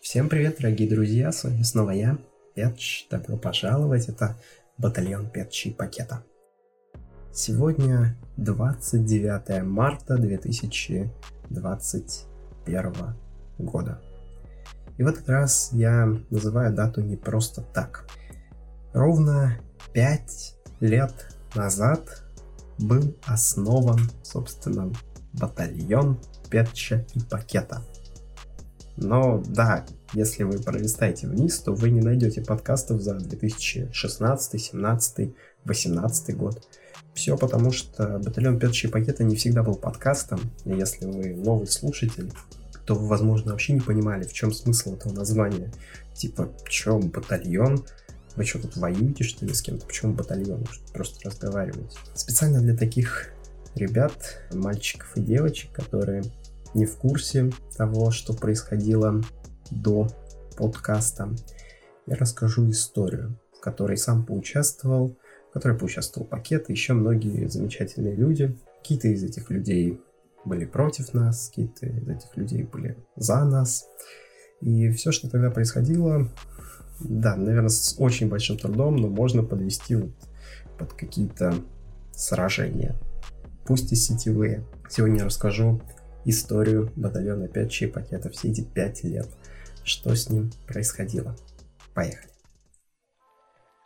Всем привет, дорогие друзья, с вами снова я, Петч. Добро пожаловать, это батальон Петчи Пакета. Сегодня 29 марта 2021 года. И в этот раз я называю дату не просто так. Ровно 5 лет назад был основан, собственно, батальон Петча и Пакета – но да, если вы пролистаете вниз, то вы не найдете подкастов за 2016, 17, 18 год. Все потому, что батальон Петчи пакета не всегда был подкастом, и если вы новый слушатель, то вы, возможно, вообще не понимали, в чем смысл этого названия. Типа, что батальон? Вы что, тут воюете, что ли, с кем-то? Почему батальон? Просто разговариваете. Специально для таких ребят, мальчиков и девочек, которые не в курсе того, что происходило до подкаста, я расскажу историю, в которой сам поучаствовал, в которой поучаствовал пакет и еще многие замечательные люди. Какие-то из этих людей были против нас, какие-то из этих людей были за нас. И все, что тогда происходило, да, наверное, с очень большим трудом, но можно подвести вот под какие-то сражения, пусть и сетевые. Сегодня я расскажу историю батальона 5 чей пакета все эти 5 лет. Что с ним происходило. Поехали.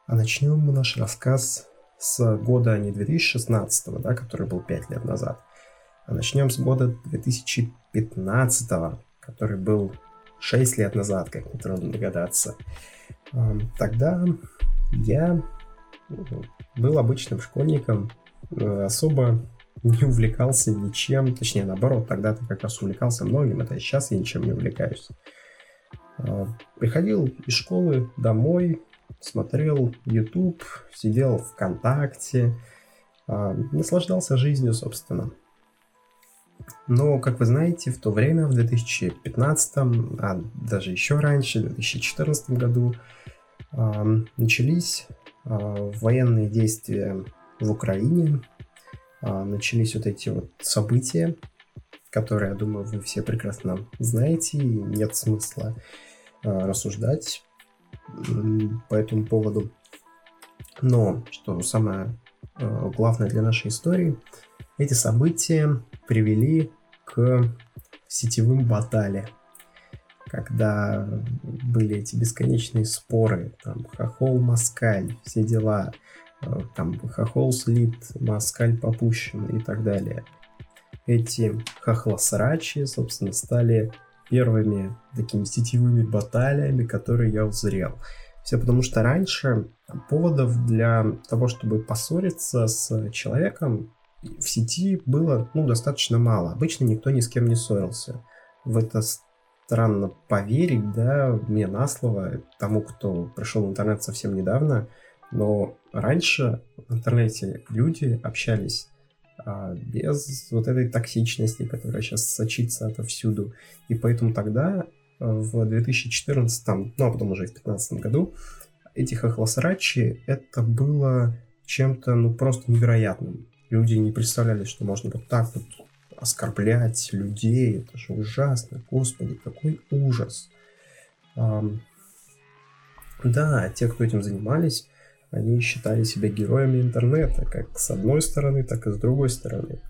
А начнем мы наш рассказ с года не 2016, да, который был 5 лет назад, а начнем с года 2015, который был 6 лет назад, как нетрудно догадаться. Тогда я был обычным школьником, э, особо не увлекался ничем, точнее наоборот, тогда-то как раз увлекался многим, это сейчас я ничем не увлекаюсь. А, приходил из школы домой, смотрел YouTube, сидел ВКонтакте, а, наслаждался жизнью, собственно. Но, как вы знаете, в то время, в 2015, а даже еще раньше, в 2014 году, а, начались военные действия в Украине, начались вот эти вот события, которые, я думаю, вы все прекрасно знаете, и нет смысла а, рассуждать по этому поводу. Но, что самое а, главное для нашей истории, эти события привели к сетевым баталиям когда были эти бесконечные споры, там, хохол, москаль, все дела, там хохол слит, москаль попущен и так далее. Эти хохлосрачи, собственно, стали первыми такими сетевыми баталиями, которые я узрел. Все потому что раньше поводов для того, чтобы поссориться с человеком в сети было ну, достаточно мало. Обычно никто ни с кем не ссорился. В это странно поверить, да, мне на слово, тому, кто пришел в интернет совсем недавно – но раньше в интернете люди общались а, без вот этой токсичности, которая сейчас сочится отовсюду. И поэтому тогда, а, в 2014, ну а потом уже в 2015 году, эти хохлосрачи, это было чем-то, ну, просто невероятным. Люди не представляли, что можно вот так вот оскорблять людей. Это же ужасно. Господи, какой ужас. Да, те, кто этим занимались, они считали себя героями интернета, как с одной стороны, так и с другой стороны.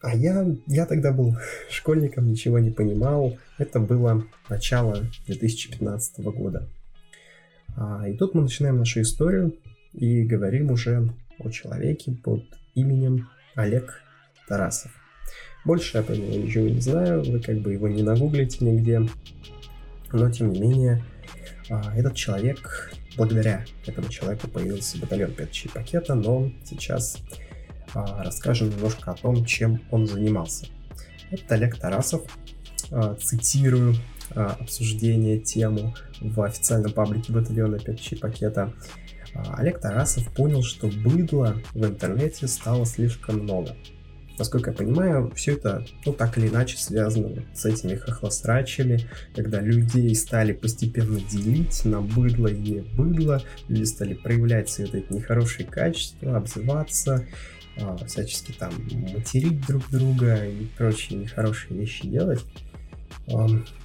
А я, я тогда был школьником, ничего не понимал. Это было начало 2015 года. А, и тут мы начинаем нашу историю и говорим уже о человеке под именем Олег Тарасов. Больше я про него ничего не знаю, вы как бы его не нагуглите нигде. Но тем не менее, а, этот человек благодаря этому человеку появился батальон Петчи пакета, но сейчас а, расскажем немножко о том, чем он занимался. Это Олег Тарасов, а, цитирую а, обсуждение тему в официальном паблике батальона Петчи пакета. А, Олег Тарасов понял, что быдла в интернете стало слишком много. Насколько я понимаю, все это, ну, так или иначе связано с этими хохлострачами, когда людей стали постепенно делить на быдло и не быдло, люди стали проявлять свои вот эти нехорошие качества, обзываться, всячески там материть друг друга и прочие нехорошие вещи делать.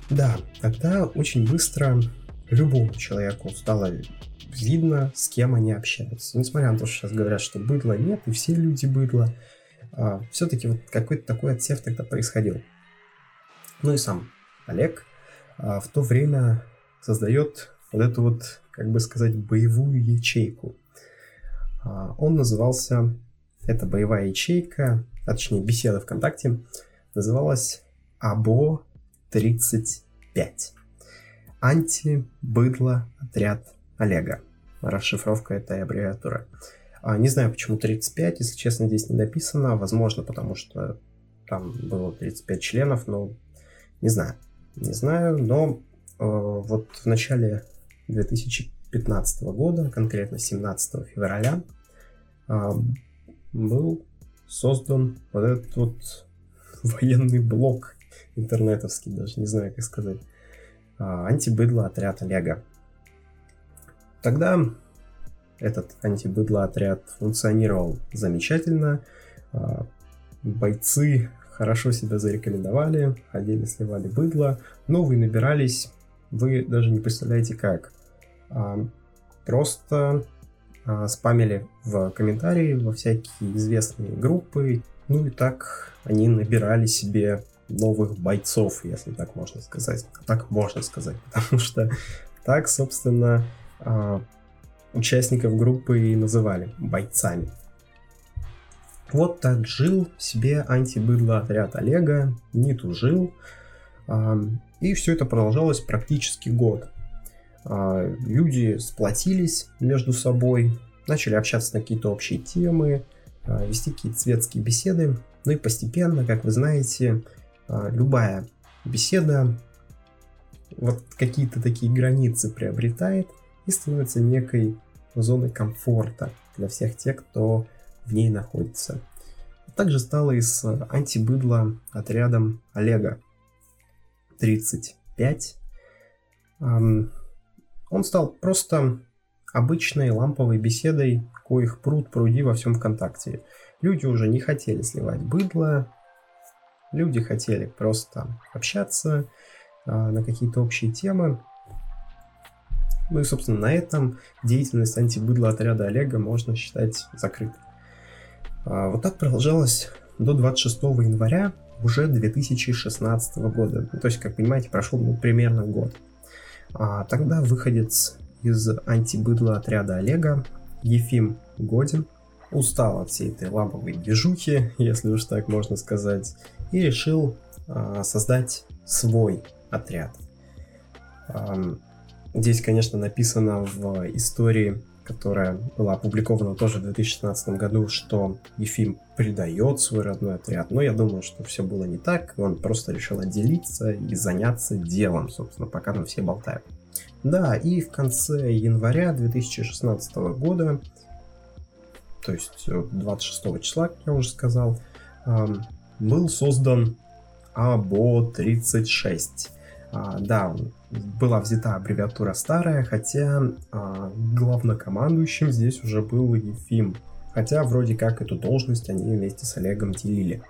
Да, тогда очень быстро любому человеку стало видно, с кем они общаются. Несмотря на то, что сейчас говорят, что быдло нет, и все люди быдло, а, все-таки вот какой-то такой отсев тогда происходил. Ну и сам Олег а, в то время создает вот эту вот, как бы сказать, боевую ячейку. А, он назывался, эта боевая ячейка, точнее беседа ВКонтакте, называлась АБО 35. Анти-быдло отряд Олега. Расшифровка этой аббревиатуры. А, не знаю, почему 35, если честно, здесь не написано. Возможно, потому что там было 35 членов, но не знаю. Не знаю, но э, вот в начале 2015 года, конкретно 17 февраля, э, был создан вот этот вот военный блок интернетовский, даже не знаю, как сказать. А, антибыдло отряд Олега. Тогда этот антибыдло отряд функционировал замечательно. А, бойцы хорошо себя зарекомендовали, ходили, сливали быдло. Новые набирались, вы даже не представляете как. А, просто спамили в комментарии во всякие известные группы. Ну и так они набирали себе новых бойцов, если так можно сказать. Так можно сказать, потому что так, собственно, а, участников группы и называли бойцами. Вот так жил себе антибыдло отряд Олега, не тужил. А, и все это продолжалось практически год. А, люди сплотились между собой, начали общаться на какие-то общие темы, вести какие-то светские беседы. Ну и постепенно, как вы знаете, а, любая беседа вот какие-то такие границы приобретает и становится некой зоной комфорта для всех тех, кто в ней находится. Также стало и с отрядом Олега 35. Он стал просто обычной ламповой беседой, коих пруд пруди во всем ВКонтакте. Люди уже не хотели сливать быдло, Люди хотели просто общаться а, на какие-то общие темы. Ну и, собственно, на этом деятельность антибыдла отряда Олега можно считать закрытой. А, вот так продолжалось до 26 января уже 2016 года. Ну, то есть, как понимаете, прошел ну, примерно год. А, тогда выходец из антибыдла отряда Олега Ефим Годин устал от всей этой ламповой движухи, если уж так можно сказать, и решил э, создать свой отряд. Э, здесь, конечно, написано в истории, которая была опубликована тоже в 2016 году, что Ефим предает свой родной отряд. Но я думаю, что все было не так. Он просто решил отделиться и заняться делом, собственно, пока там все болтают. Да, и в конце января 2016 года, то есть 26 числа, как я уже сказал, был создан АБО-36. А, да, была взята аббревиатура старая, хотя а, главнокомандующим здесь уже был Ефим. Хотя вроде как эту должность они вместе с Олегом делили.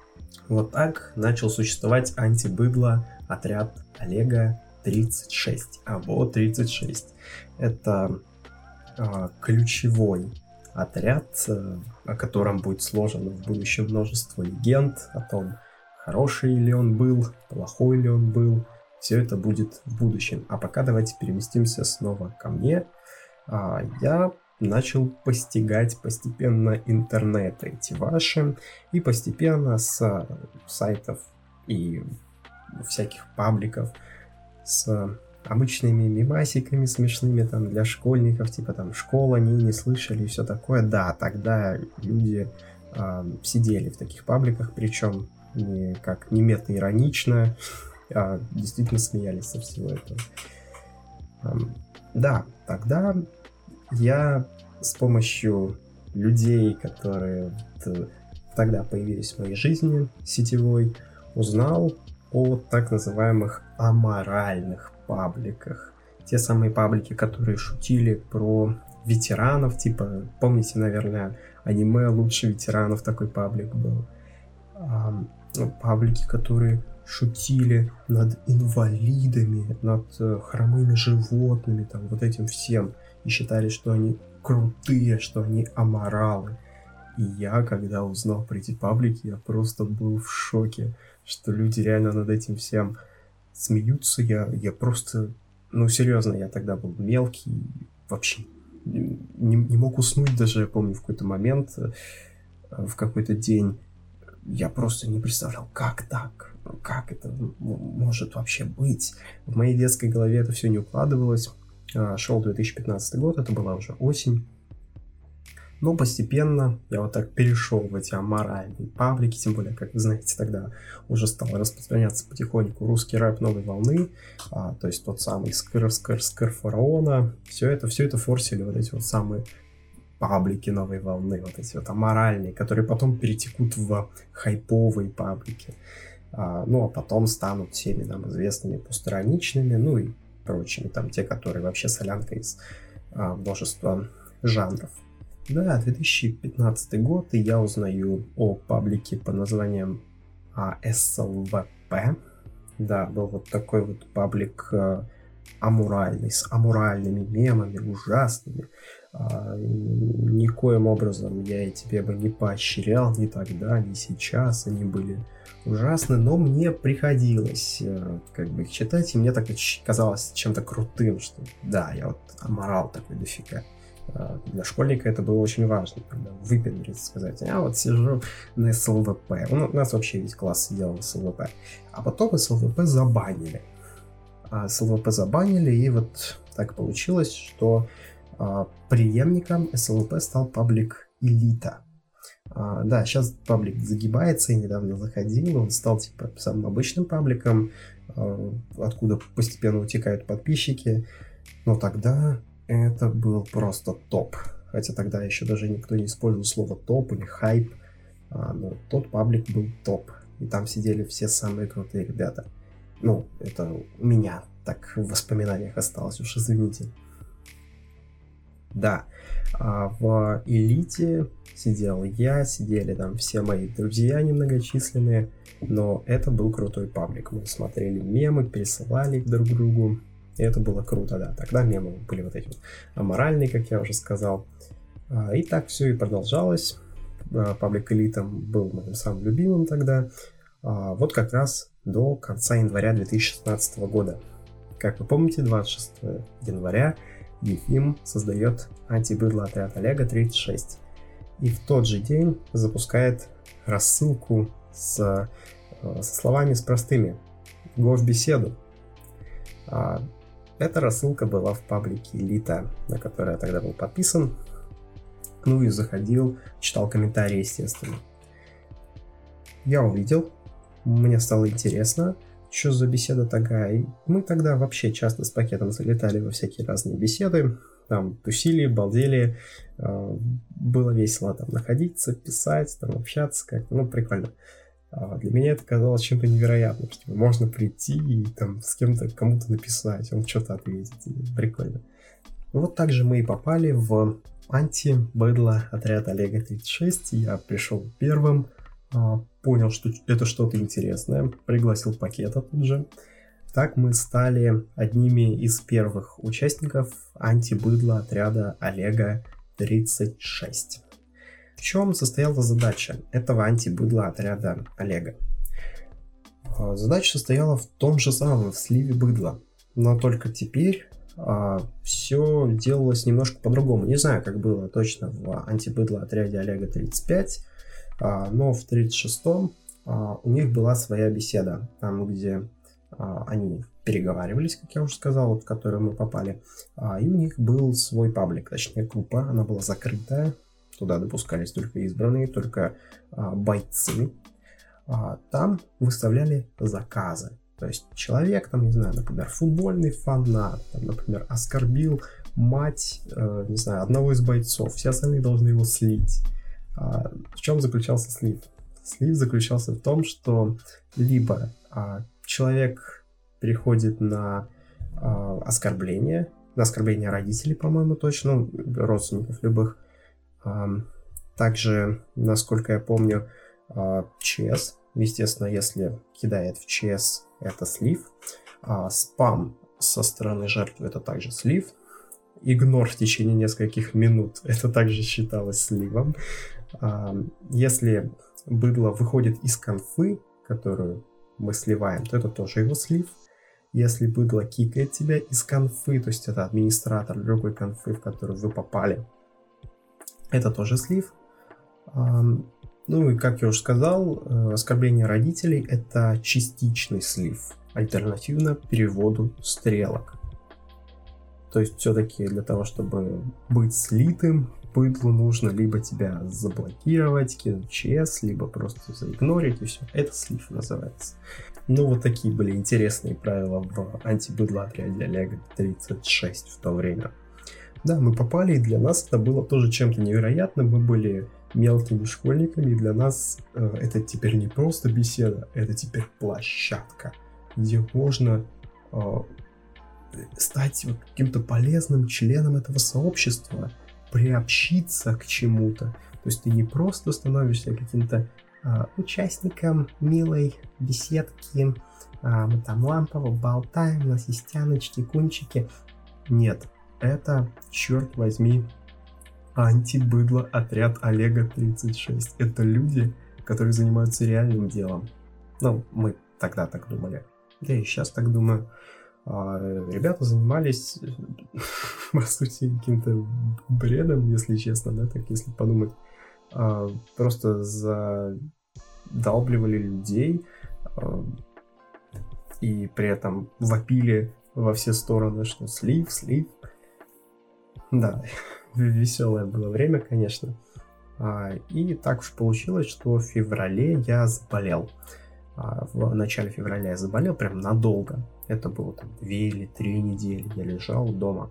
Вот так начал существовать антибыдло отряд Олега 36, АБО-36. Это а, ключевой отряд, э, о котором будет сложено в будущем множество легенд о том, хороший ли он был, плохой ли он был. Все это будет в будущем. А пока давайте переместимся снова ко мне. А, я начал постигать постепенно интернеты эти ваши и постепенно с сайтов и всяких пабликов с обычными мимасиками смешными там для школьников, типа там школа, не, не слышали и все такое. Да, тогда люди э, сидели в таких пабликах, причем не как не мета-иронично, а действительно смеялись со всего этого. Э, да, тогда я с помощью людей, которые вот, тогда появились в моей жизни сетевой, узнал о так называемых аморальных пабликах. Те самые паблики, которые шутили про ветеранов, типа, помните, наверное, аниме «Лучше ветеранов» такой паблик был. А, паблики, которые шутили над инвалидами, над э, хромыми животными, там, вот этим всем. И считали, что они крутые, что они аморалы. И я, когда узнал про эти паблики, я просто был в шоке, что люди реально над этим всем смеются. Я, я просто, ну серьезно, я тогда был мелкий, вообще не, не мог уснуть даже, я помню, в какой-то момент, э, в какой-то день. Я просто не представлял, как так, как это может вообще быть. В моей детской голове это все не укладывалось. А, шел 2015 год, это была уже осень. Но постепенно я вот так перешел в эти аморальные паблики, тем более, как вы знаете, тогда уже стал распространяться потихоньку русский рэп новой волны, а, то есть тот самый скр скр скр фараона, все это, все это форсили вот эти вот самые паблики новой волны, вот эти вот аморальные, которые потом перетекут в хайповые паблики. А, ну, а потом станут всеми нам известными постраничными, ну и прочими, там те, которые вообще солянка из а, множества жанров. Да, 2015 год, и я узнаю о паблике под названием а, SLVP. Да, был вот такой вот паблик а, амуральный, с амуральными мемами, ужасными. А, никоим образом я и тебе бы не поощрял ни тогда, ни сейчас. Они были ужасны, но мне приходилось э, как бы их читать, и мне так казалось чем-то крутым, что да, я вот аморал такой дофига. А, для школьника это было очень важно, когда выпендриться, сказать, я вот сижу на СЛВП. У нас вообще весь класс сидел на СЛВП. А потом СЛВП забанили. А СЛВП забанили, и вот так получилось, что преемником СЛВП стал паблик Элита. А, да, сейчас паблик загибается, я недавно заходил, он стал типа самым обычным пабликом, а, откуда постепенно утекают подписчики. Но тогда это был просто топ. Хотя тогда еще даже никто не использовал слово топ или хайп, а, но тот паблик был топ. И там сидели все самые крутые ребята. Ну, это у меня так в воспоминаниях осталось, уж извините. Да, а в элите сидел я, сидели там все мои друзья немногочисленные, но это был крутой паблик. Мы смотрели мемы, пересылали друг другу, и это было круто, да. Тогда мемы были вот эти вот аморальные, как я уже сказал. А, и так все и продолжалось. А, паблик элитом был моим самым любимым тогда. А, вот как раз до конца января 2016 года. Как вы помните, 26 января Ефим создает антибыдло отряд Олега 36. И в тот же день запускает рассылку с, со словами с простыми «Го в беседу». Эта рассылка была в паблике Элита, на который я тогда был подписан. Ну и заходил, читал комментарии, естественно. Я увидел, мне стало интересно, что за беседа такая. Мы тогда вообще часто с пакетом залетали во всякие разные беседы, там тусили, балдели, э, было весело там находиться, писать, там общаться как-то, ну прикольно. А для меня это казалось чем-то невероятным, что можно прийти и там с кем-то кому-то написать, он что-то ответит. Прикольно. Вот так же мы и попали в анти-бэдла отряд Олега 36. Я пришел первым, понял, что это что-то интересное, пригласил пакета тут же. Так мы стали одними из первых участников анти-быдла отряда Олега 36. В чем состояла задача этого антибыдла отряда Олега? А, задача состояла в том же самом, в сливе быдла. Но только теперь а, все делалось немножко по-другому. Не знаю, как было точно в антибыдло отряде Олега 35, а, но в 36-м а, у них была своя беседа, там, где а, они переговаривались, как я уже сказал, вот, в которую мы попали. А, и у них был свой паблик, точнее группа, она была закрытая, Туда допускались только избранные, только а, бойцы. А, там выставляли заказы. То есть человек, там, не знаю, например, футбольный фанат, там, например, оскорбил мать, э, не знаю, одного из бойцов. Все остальные должны его слить. А, в чем заключался слив? Слив заключался в том, что либо а, человек переходит на а, оскорбление, на оскорбление родителей, по-моему, точно, ну, родственников любых, также, насколько я помню, ЧС естественно, если кидает в ЧС, это слив. Спам со стороны жертвы это также слив. Игнор в течение нескольких минут это также считалось сливом. Если быдло выходит из конфы, которую мы сливаем, то это тоже его слив. Если быдло кикает тебя из конфы, то есть это администратор другой конфы, в которую вы попали, это тоже слив. Ну и как я уже сказал, э, оскорбление родителей это частичный слив, альтернативно переводу стрелок. То есть все-таки для того, чтобы быть слитым, быдлу нужно либо тебя заблокировать, кинуть ЧС, либо просто заигнорить и все. Это слив называется. Ну вот такие были интересные правила в антибыдло отряде Олега 36 в то время. Да, мы попали, и для нас это было тоже чем-то невероятным. Мы были мелкими школьниками, и для нас э, это теперь не просто беседа, это теперь площадка, где можно э, стать вот каким-то полезным членом этого сообщества, приобщиться к чему-то. То есть ты не просто становишься каким-то э, участником милой беседки, э, мы там лампово болтаем, у нас есть тяночки, кунчики. Нет, это, черт возьми, антибыдло отряд Олега 36. Это люди, которые занимаются реальным делом. Ну, мы тогда так думали. Я и сейчас так думаю. А, ребята занимались, по сути, каким-то бредом, если честно, да, так если подумать. А, просто задалбливали людей а, и при этом вопили во все стороны, что слив, слив. Да, веселое было время, конечно. И так уж получилось, что в феврале я заболел. В начале февраля я заболел прям надолго. Это было там две или три недели. Я лежал дома.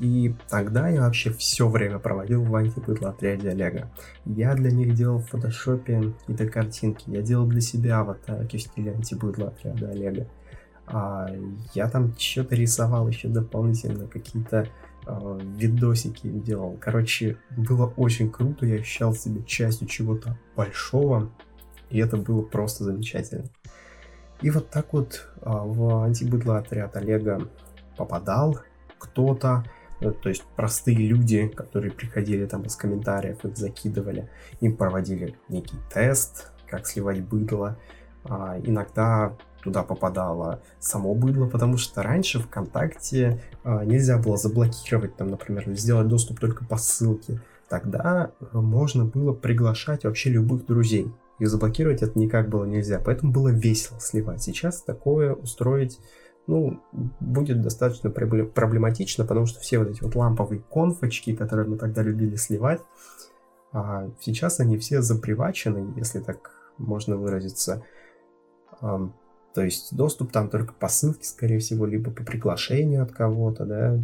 И тогда я вообще все время проводил в антибыдло отряде Олега. Я для них делал в фотошопе какие-то картинки. Я делал для себя аватарки в стиле антибыдло отряда Олега. А, я там что-то рисовал еще дополнительно, какие-то э, видосики делал. Короче, было очень круто, я ощущал себя частью чего-то большого, и это было просто замечательно. И вот так вот э, в антибыдло отряд Олега попадал кто-то, э, то есть простые люди, которые приходили там из комментариев, их закидывали, им проводили некий тест, как сливать быдло. А, иногда туда попадало само быдло, потому что раньше ВКонтакте э, нельзя было заблокировать, там, например, сделать доступ только по ссылке. Тогда э, можно было приглашать вообще любых друзей. И заблокировать это никак было нельзя, поэтому было весело сливать. Сейчас такое устроить ну, будет достаточно проблематично, потому что все вот эти вот ламповые конфочки, которые мы тогда любили сливать, а сейчас они все запривачены, если так можно выразиться. То есть доступ там только по ссылке, скорее всего, либо по приглашению от кого-то, да.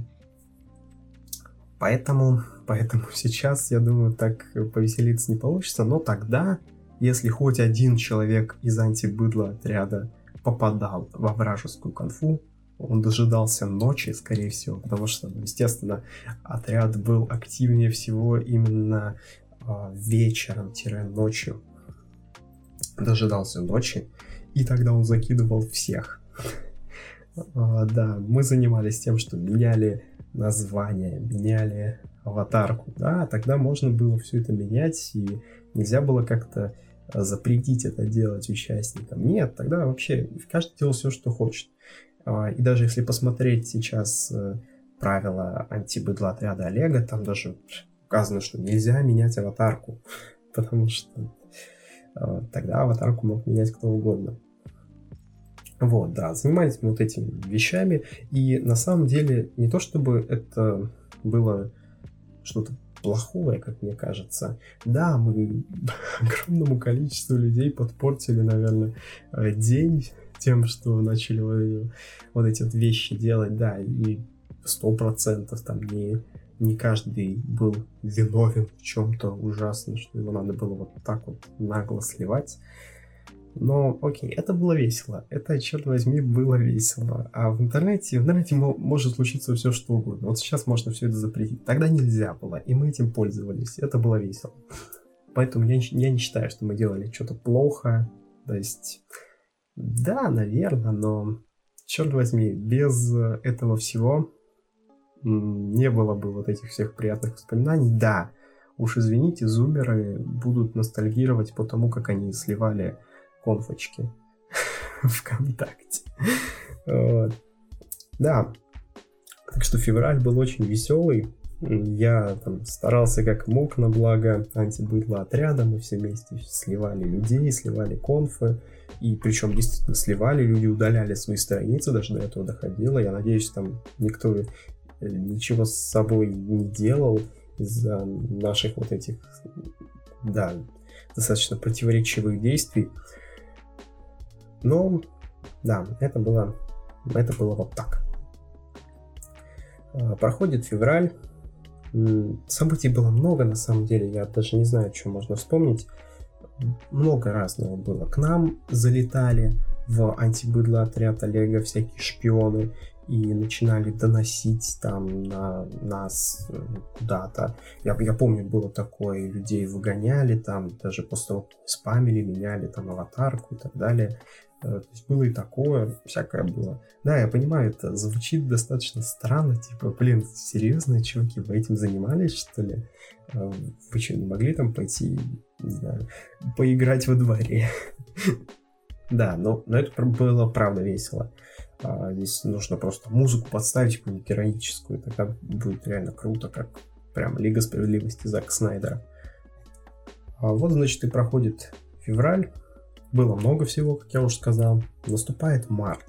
Поэтому, поэтому сейчас, я думаю, так повеселиться не получится. Но тогда, если хоть один человек из антибыдла отряда попадал во вражескую конфу, он дожидался ночи, скорее всего, потому что, ну, естественно, отряд был активнее всего именно э, вечером-ночью. Дожидался ночи, и тогда он закидывал всех. А, да, мы занимались тем, что меняли название, меняли аватарку. Да, тогда можно было все это менять, и нельзя было как-то запретить это делать участникам. Нет, тогда вообще каждый делал все, что хочет. А, и даже если посмотреть сейчас э, правила антибыдла отряда Олега, там даже указано, что нельзя менять аватарку, потому что а, тогда аватарку мог менять кто угодно. Вот, да, занимались мы вот этими вещами, и на самом деле не то чтобы это было что-то плохое, как мне кажется. Да, мы огромному количеству людей подпортили, наверное, э, день тем, что начали вот эти вот вещи делать, да, и сто процентов там не, не каждый был виновен в чем-то ужасном, что его надо было вот так вот нагло сливать. Но, окей, это было весело. Это, черт возьми, было весело. А в интернете, в интернете может случиться все, что угодно. Вот сейчас можно все это запретить. Тогда нельзя было, и мы этим пользовались. Это было весело. Поэтому я, я не считаю, что мы делали что-то плохо. То есть, да, наверное, но черт возьми, без этого всего не было бы вот этих всех приятных воспоминаний. Да, уж извините, зумеры будут ностальгировать по тому, как они сливали конфочки ВКонтакте. Вот. Да, так что февраль был очень веселый. Я там старался как мог на благо антибытла отряда. Мы все вместе сливали людей, сливали конфы. И причем действительно сливали, люди удаляли свои страницы, даже до этого доходило. Я надеюсь, там никто э, ничего с собой не делал из-за наших вот этих, да, достаточно противоречивых действий. Но, да, это было, это было вот так. А, проходит февраль. Событий было много, на самом деле. Я даже не знаю, что можно вспомнить. Много разного было. К нам залетали в антибыдло отряд Олега всякие шпионы и начинали доносить там на нас э, куда-то. Я, я помню, было такое, людей выгоняли там, даже после того, спамили, меняли там аватарку и так далее. Э, то есть было и такое, всякое было. Да, я понимаю, это звучит достаточно странно, типа, блин, серьезно, чуваки, вы этим занимались, что ли? Э, вы что, не могли там пойти, не знаю, поиграть во дворе? Да, но, но это было правда весело. А, здесь нужно просто музыку подставить какую-нибудь героическую, тогда будет реально круто, как прям Лига Справедливости Зака Снайдера. А вот, значит, и проходит февраль, было много всего, как я уже сказал. Наступает март.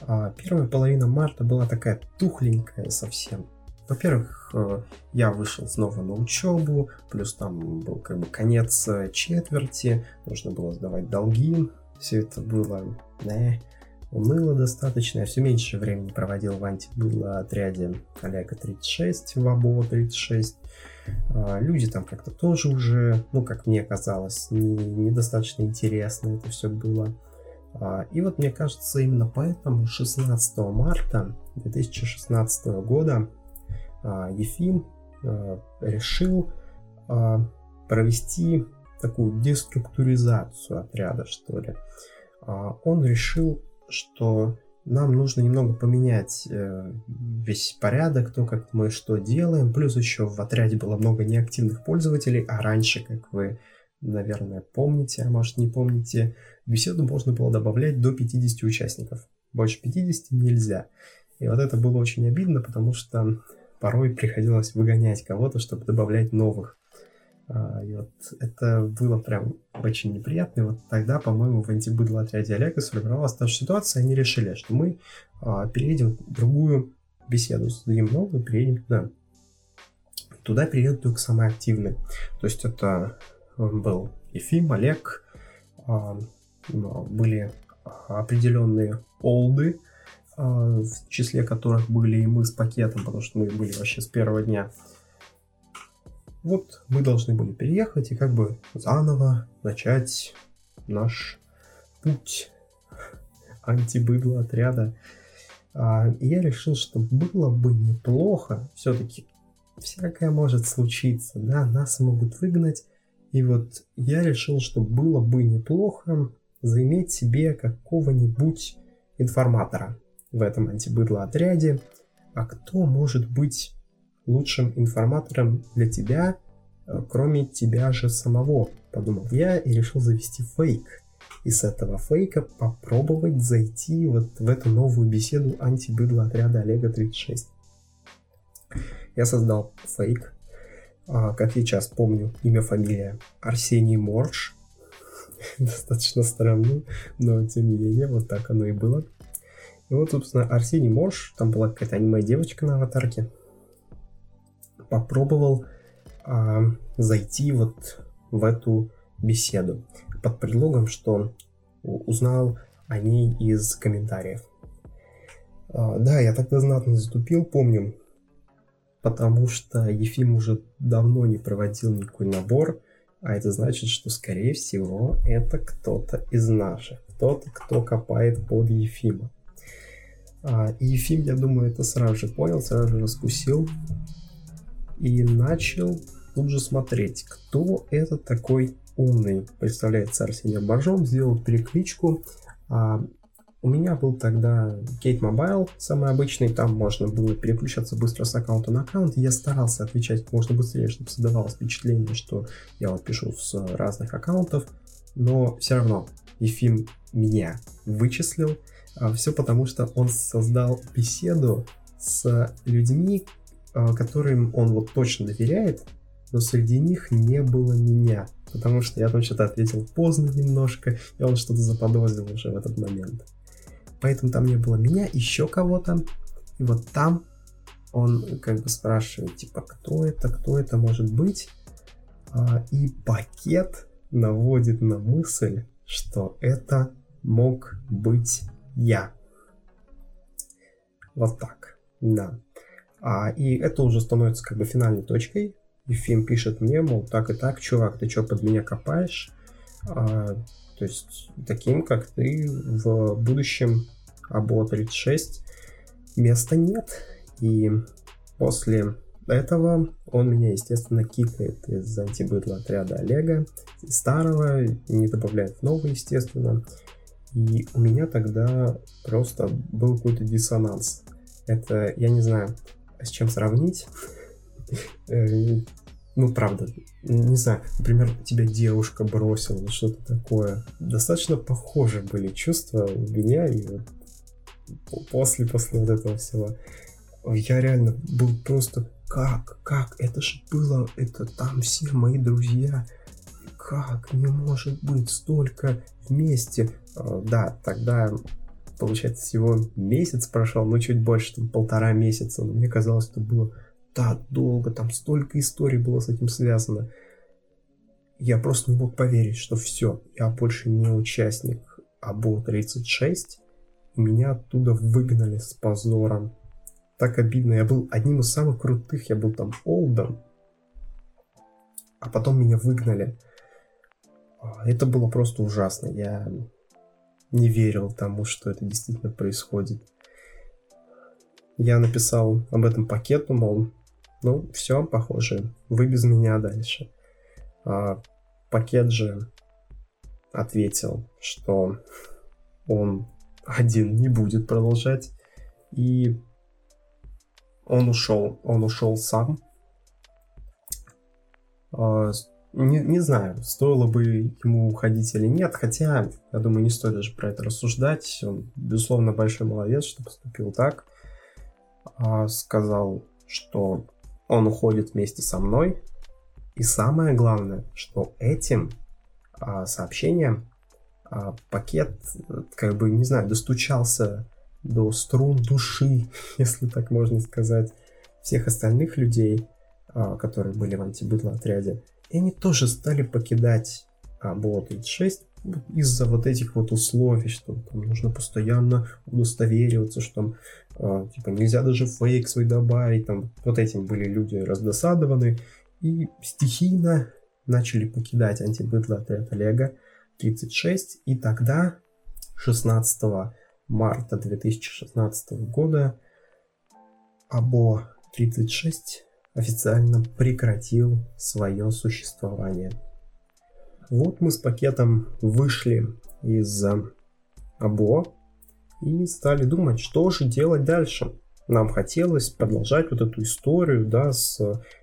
А первая половина марта была такая тухленькая совсем. Во-первых, э, я вышел снова на учебу, плюс там был как бы конец э, четверти, нужно было сдавать долги. Все это было не, уныло достаточно. Я все меньше времени проводил в антибыло отряде Олега 36, в АБО 36. А, люди там как-то тоже уже, ну, как мне казалось, не, недостаточно интересно это все было. А, и вот мне кажется, именно поэтому 16 марта 2016 года а, Ефим решил провести такую деструктуризацию отряда, что ли. Он решил, что нам нужно немного поменять э, весь порядок, то, как мы что делаем. Плюс еще в отряде было много неактивных пользователей, а раньше, как вы, наверное, помните, а может не помните, беседу можно было добавлять до 50 участников. Больше 50 нельзя. И вот это было очень обидно, потому что порой приходилось выгонять кого-то, чтобы добавлять новых. А, и вот это было прям очень неприятно. И вот тогда, по-моему, в антибыдло отряде Олега сформировалась та же ситуация. Они решили, что мы а, переедем в другую беседу, создадим новую, переедем туда. Туда переедут только самые активные. То есть это был Ефим, Олег, а, были определенные олды, а, в числе которых были и мы с пакетом, потому что мы были вообще с первого дня вот мы должны были переехать и как бы заново начать наш путь антибыдла отряда. А, и я решил, что было бы неплохо, все-таки всякое может случиться, да, нас могут выгнать. И вот я решил, что было бы неплохо заиметь себе какого-нибудь информатора в этом антибыдло отряде. А кто может быть лучшим информатором для тебя, э, кроме тебя же самого, подумал я и решил завести фейк. И с этого фейка попробовать зайти вот в эту новую беседу антибыдла отряда Олега 36. Я создал фейк, а, как я сейчас помню, имя, фамилия Арсений Морж. Достаточно странно, но тем не менее, вот так оно и было. И вот, собственно, Арсений Морж, там была какая-то аниме-девочка на аватарке, попробовал а, зайти вот в эту беседу под предлогом, что узнал о ней из комментариев. А, да, я тогда знатно затупил, помню, потому что Ефим уже давно не проводил никакой набор, а это значит, что, скорее всего, это кто-то из наших, кто-то, кто копает под Ефима. А, и Ефим, я думаю, это сразу же понял, сразу же раскусил, и начал тут же смотреть, кто этот такой умный. Представляется Арсений Боржом, сделал перекличку. А, у меня был тогда Kate Mobile, самый обычный, там можно было переключаться быстро с аккаунта на аккаунт. Я старался отвечать как можно быстрее, чтобы создавалось впечатление, что я вот пишу с разных аккаунтов, но все равно Ефим меня вычислил. А, все потому, что он создал беседу с людьми, которым он вот точно доверяет, но среди них не было меня, потому что я там что-то ответил поздно немножко, и он что-то заподозрил уже в этот момент. Поэтому там не было меня, еще кого-то. И вот там он как бы спрашивает, типа, кто это, кто это может быть. А, и пакет наводит на мысль, что это мог быть я. Вот так, да. А, и это уже становится как бы финальной точкой. И фильм пишет мне, мол, так и так, чувак, ты что, под меня копаешь? А, то есть таким, как ты в будущем АБО 36 места нет. И после этого он меня, естественно, кикает из антибыдла отряда Олега, старого, не добавляет нового, естественно. И у меня тогда просто был какой-то диссонанс. Это, я не знаю, с чем сравнить. Э, ну, правда, не знаю, например, тебя девушка бросила, что-то такое. Достаточно похожи были чувства у меня и после, после вот этого всего. Я реально был просто как, как, это же было, это там все мои друзья, как не может быть столько вместе. А, да, тогда, получается, всего месяц прошел, ну чуть больше, там полтора месяца, но мне казалось, что было так долго, там столько историй было с этим связано. Я просто не мог поверить, что все, я больше не участник АБУ-36, и меня оттуда выгнали с позором. Так обидно, я был одним из самых крутых, я был там олдом, а потом меня выгнали. А, это было просто ужасно, я не верил тому, что это действительно происходит. Я написал об этом пакету, мол, ну, все, похоже, вы без меня дальше. А, пакет же ответил, что он один не будет продолжать. И он ушел, он ушел сам. Не, не знаю, стоило бы ему уходить или нет, хотя, я думаю, не стоит даже про это рассуждать. Он, безусловно, большой молодец, что поступил так. А, сказал, что он уходит вместе со мной. И самое главное, что этим а, сообщением а, пакет, как бы, не знаю, достучался до струн души, если так можно сказать, всех остальных людей, а, которые были в антибытло отряде. И они тоже стали покидать а, Боло 36 из-за вот этих вот условий, что там нужно постоянно удостовериваться, что там э, типа нельзя даже фейк свой добавить, там вот этим были люди раздосадованы. И стихийно начали покидать антибытло отряд Олега 36, и тогда 16 марта 2016 года АБО 36 официально прекратил свое существование. Вот мы с пакетом вышли из АБО и стали думать, что же делать дальше. Нам хотелось продолжать вот эту историю, да, с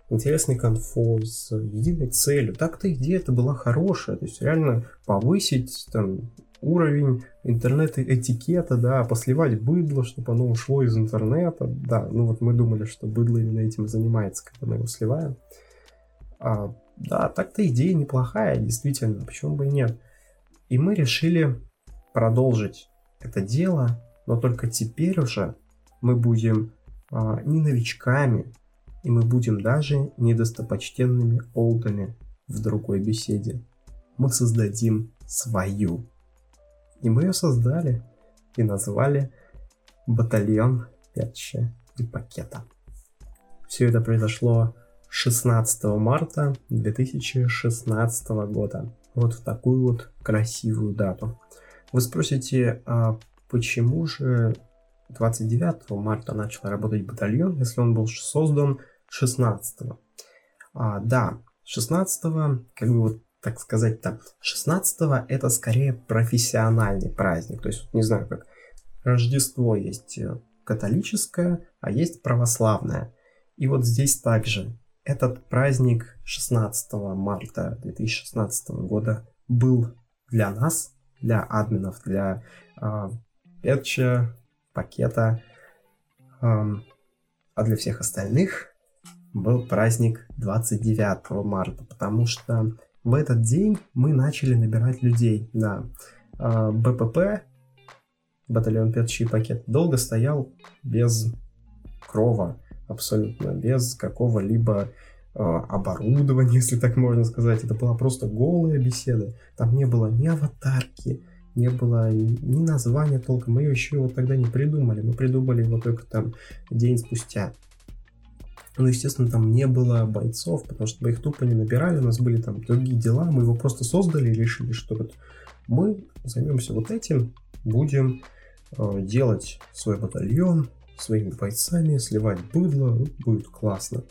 интересной конфой, с единой целью. Так-то идея-то была хорошая, то есть реально повысить там уровень интернет-этикета, да, посливать быдло, чтобы оно ушло из интернета, да, ну вот мы думали, что быдло именно этим и занимается, когда мы его сливаем. А, да, так-то идея неплохая, действительно, почему бы и нет. И мы решили продолжить это дело, но только теперь уже мы будем а, не новичками, и мы будем даже недостопочтенными олдами в другой беседе. Мы создадим свою. И мы ее создали и назвали батальон Пятча и Пакета. Все это произошло 16 марта 2016 года. Вот в такую вот красивую дату. Вы спросите, а почему же 29 марта начал работать батальон, если он был создан 16 -го? А, да, 16 как бы вот так сказать-то, 16 это скорее профессиональный праздник. То есть, не знаю, как Рождество есть э, католическое, а есть православное. И вот здесь также этот праздник 16 марта 2016 года был для нас, для админов, для э, Петча, пакета, э, а для всех остальных был праздник 29 марта, потому что в этот день мы начали набирать людей на э, БПП, батальон Петчий пакет, долго стоял без крова, абсолютно, без какого-либо э, оборудования, если так можно сказать. Это была просто голая беседа. Там не было ни аватарки, не было ни названия толком. Мы еще его тогда не придумали. Мы придумали его только там день спустя. Ну, естественно, там не было бойцов, потому что мы их тупо не набирали, у нас были там другие дела, мы его просто создали и решили, что вот мы займемся вот этим, будем э, делать свой батальон своими бойцами, сливать быдло, ну, будет классно.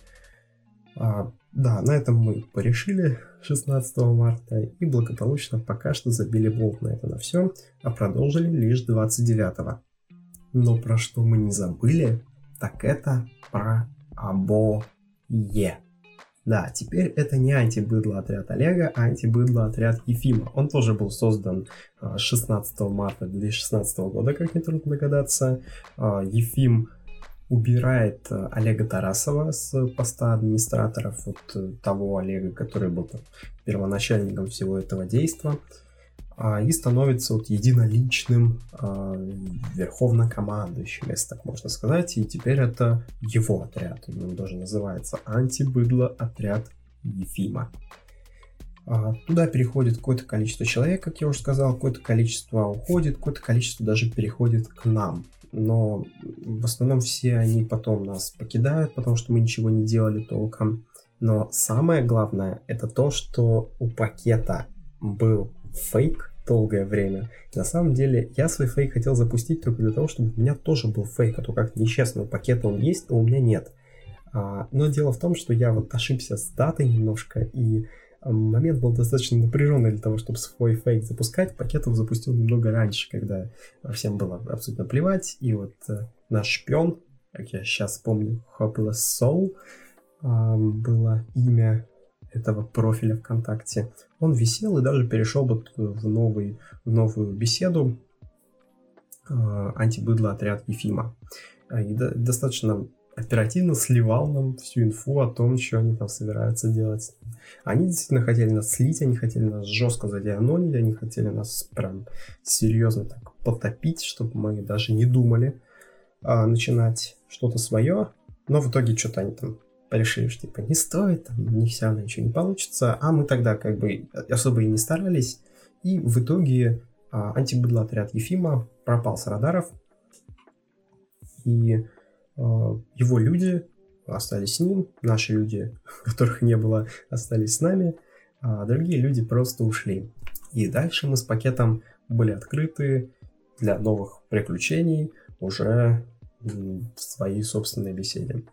А, да, на этом мы порешили 16 марта и благополучно пока что забили болт на это на все, а продолжили лишь 29. Но про что мы не забыли, так это про обое. Да, теперь это не антибыдло отряд Олега, а антибыдло отряд Ефима. Он тоже был создан 16 а, марта 2016 года, как нетрудно догадаться. А, Ефим убирает а, Олега Тарасова с поста администраторов, вот того Олега, который был там первоначальником всего этого действия. А, и становится вот единоличным а, верховнокомандующим, если так можно сказать. И теперь это его отряд. Он даже называется антибыдло отряд Ефима. А, туда переходит какое-то количество человек, как я уже сказал, какое-то количество уходит, какое-то количество даже переходит к нам. Но в основном все они потом нас покидают, потому что мы ничего не делали толком. Но самое главное это то, что у пакета был фейк долгое время. На самом деле я свой фейк хотел запустить только для того, чтобы у меня тоже был фейк, а то как нечестно, у пакета он есть, а у меня нет. А, но дело в том, что я вот ошибся с датой немножко, и а, момент был достаточно напряженный для того, чтобы свой фейк запускать. Пакетов запустил немного раньше, когда всем было абсолютно плевать. И вот э, наш шпион, как я сейчас помню, Hopeless Soul, э, было имя этого профиля ВКонтакте, он висел и даже перешел вот в, новый, в новую беседу э, антибыдло отряд Ефима. А, и до, достаточно оперативно сливал нам всю инфу о том, что они там собираются делать. Они действительно хотели нас слить, они хотели нас жестко задианонить, они хотели нас прям серьезно так потопить, чтобы мы даже не думали а, начинать что-то свое. Но в итоге что-то они там решили, что типа не стоит, там, не все равно ничего не получится, а мы тогда как бы особо и не старались, и в итоге а, антибыдло Ефима пропал с радаров, и а, его люди остались с ним, наши люди, которых не было, остались с нами, а другие люди просто ушли. И дальше мы с пакетом были открыты для новых приключений уже в своей собственной беседе.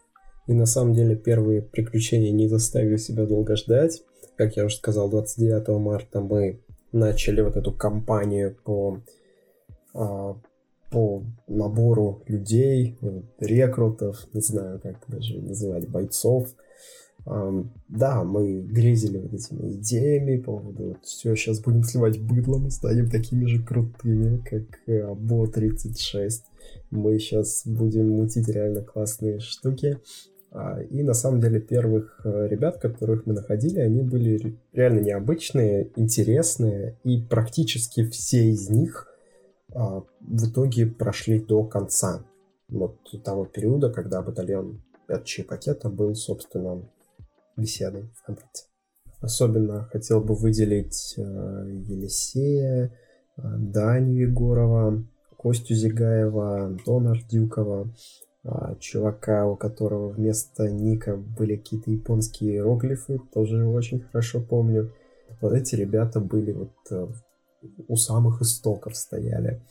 И на самом деле первые приключения не заставили себя долго ждать. Как я уже сказал, 29 марта мы начали вот эту кампанию по, а, по набору людей, рекрутов, не знаю, как даже называть, бойцов. Да, мы грезили вот этими идеями по поводу вот, все, сейчас будем сливать быдло, мы станем такими же крутыми, как Бо 36. Мы сейчас будем мутить реально классные штуки. А, и на самом деле первых э, ребят, которых мы находили, они были реально необычные, интересные, и практически все из них а, в итоге прошли до конца. Вот того периода, когда батальон 5 пакета был, собственно, беседой ВКонтакте. Особенно хотел бы выделить э, Елисея, э, Даню Егорова, Костю Зигаева, Антона Ардюкова, чувака, у которого вместо ника были какие-то японские иероглифы, тоже очень хорошо помню. Вот эти ребята были вот э, у самых истоков стояли.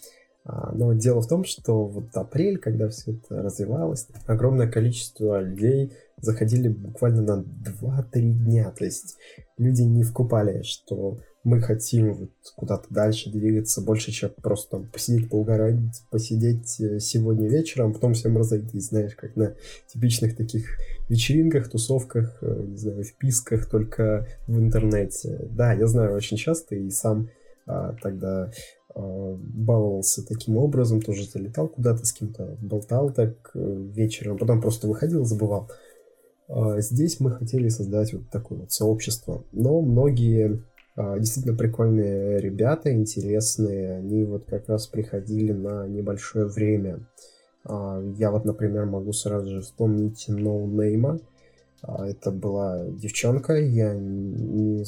А, но дело в том, что вот апрель, когда все это развивалось, огромное количество людей заходили буквально на 2-3 дня. То есть люди не вкупали, что мы хотим вот куда-то дальше двигаться, больше, чем просто там, посидеть, поугарать, посидеть э, сегодня вечером, потом всем разойтись, знаешь, как на типичных таких вечеринках, тусовках, э, не знаю, вписках, только в интернете. Да, я знаю очень часто и сам а, тогда а, баловался таким образом, тоже залетал куда-то с кем-то, болтал так э, вечером, потом просто выходил, забывал. А, здесь мы хотели создать вот такое вот сообщество, но многие а, действительно прикольные ребята, интересные, они вот как раз приходили на небольшое время. Я вот, например, могу сразу же вспомнить ноунейма. Это была девчонка, я не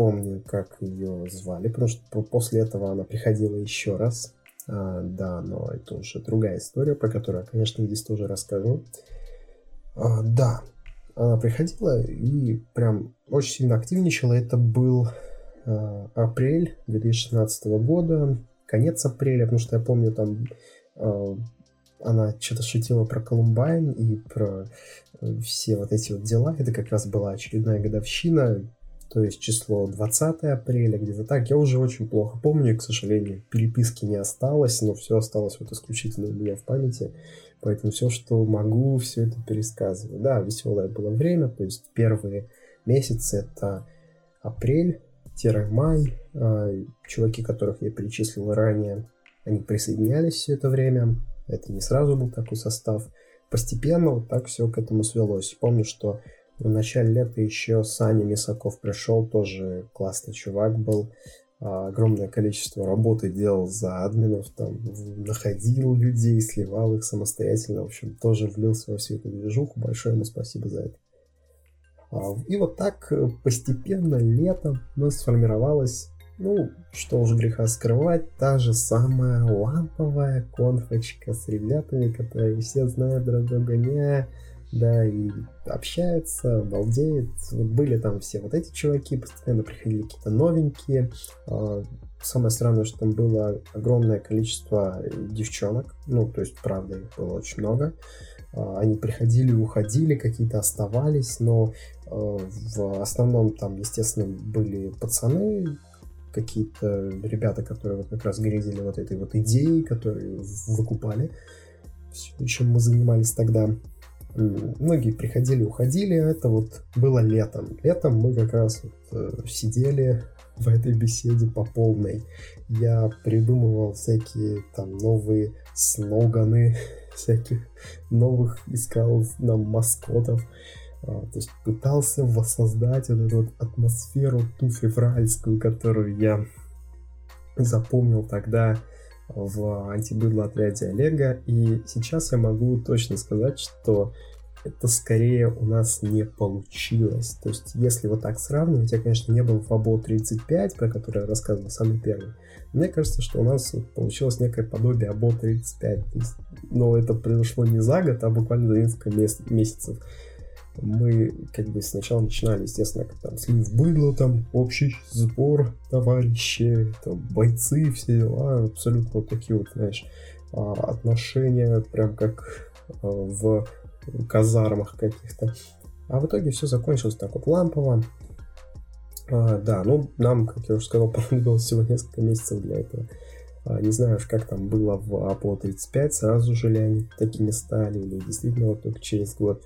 помню, как ее звали, потому что после этого она приходила еще раз. А, да, но это уже другая история, про которую конечно, здесь тоже расскажу. А, да, она приходила и прям очень сильно активничала. Это был а, апрель 2016 года, конец апреля, потому что я помню там а, она что-то шутила про Колумбайн и про э, все вот эти вот дела. Это как раз была очередная годовщина то есть число 20 апреля, где-то так. Я уже очень плохо помню, к сожалению, переписки не осталось, но все осталось вот исключительно у меня в памяти. Поэтому все, что могу, все это пересказываю. Да, веселое было время, то есть первые месяцы это апрель-май. А, чуваки, которых я перечислил ранее, они присоединялись все это время. Это не сразу был такой состав. Постепенно вот так все к этому свелось. Помню, что в начале лета еще Саня Мисаков пришел, тоже классный чувак был. А, огромное количество работы делал за админов, там, находил людей, сливал их самостоятельно. В общем, тоже влился во всю эту движуху. Большое ему спасибо за это. А, и вот так э, постепенно летом у нас сформировалась, ну, что уж греха скрывать, та же самая ламповая конфочка с ребятами, которые все знают друг друга, не да, и общается, балдеет. Вот были там все вот эти чуваки, постоянно приходили какие-то новенькие. А, самое странное, что там было огромное количество девчонок, ну, то есть, правда, их было очень много. А, они приходили, уходили, какие-то оставались, но в основном там, естественно, были пацаны, какие-то ребята, которые вот как раз грезили вот этой вот идеей, которые выкупали все, чем мы занимались тогда. Многие приходили, уходили, это вот было летом. Летом мы как раз вот, э, сидели в этой беседе по полной. Я придумывал всякие там новые слоганы, всяких новых искал нам маскотов. А, то есть пытался воссоздать эту вот атмосферу ту февральскую, которую я запомнил тогда в антибыдло отряде Олега. И сейчас я могу точно сказать, что это скорее у нас не получилось. То есть, если вот так сравнивать, я, конечно, не был в АБО 35, про который я рассказывал самый первый. Мне кажется, что у нас получилось некое подобие АБО 35. Есть, но это произошло не за год, а буквально за несколько месяцев мы как бы сначала начинали, естественно, как там слив быдла, там общий сбор товарищи, там бойцы, все дела, абсолютно вот такие вот, знаешь, а, отношения, прям как а, в казармах каких-то. А в итоге все закончилось так вот лампово. А, да, ну нам, как я уже сказал, понадобилось всего несколько месяцев для этого. А, не знаю уж, как там было в Apollo 35, сразу же ли они такими стали, или действительно вот только через год.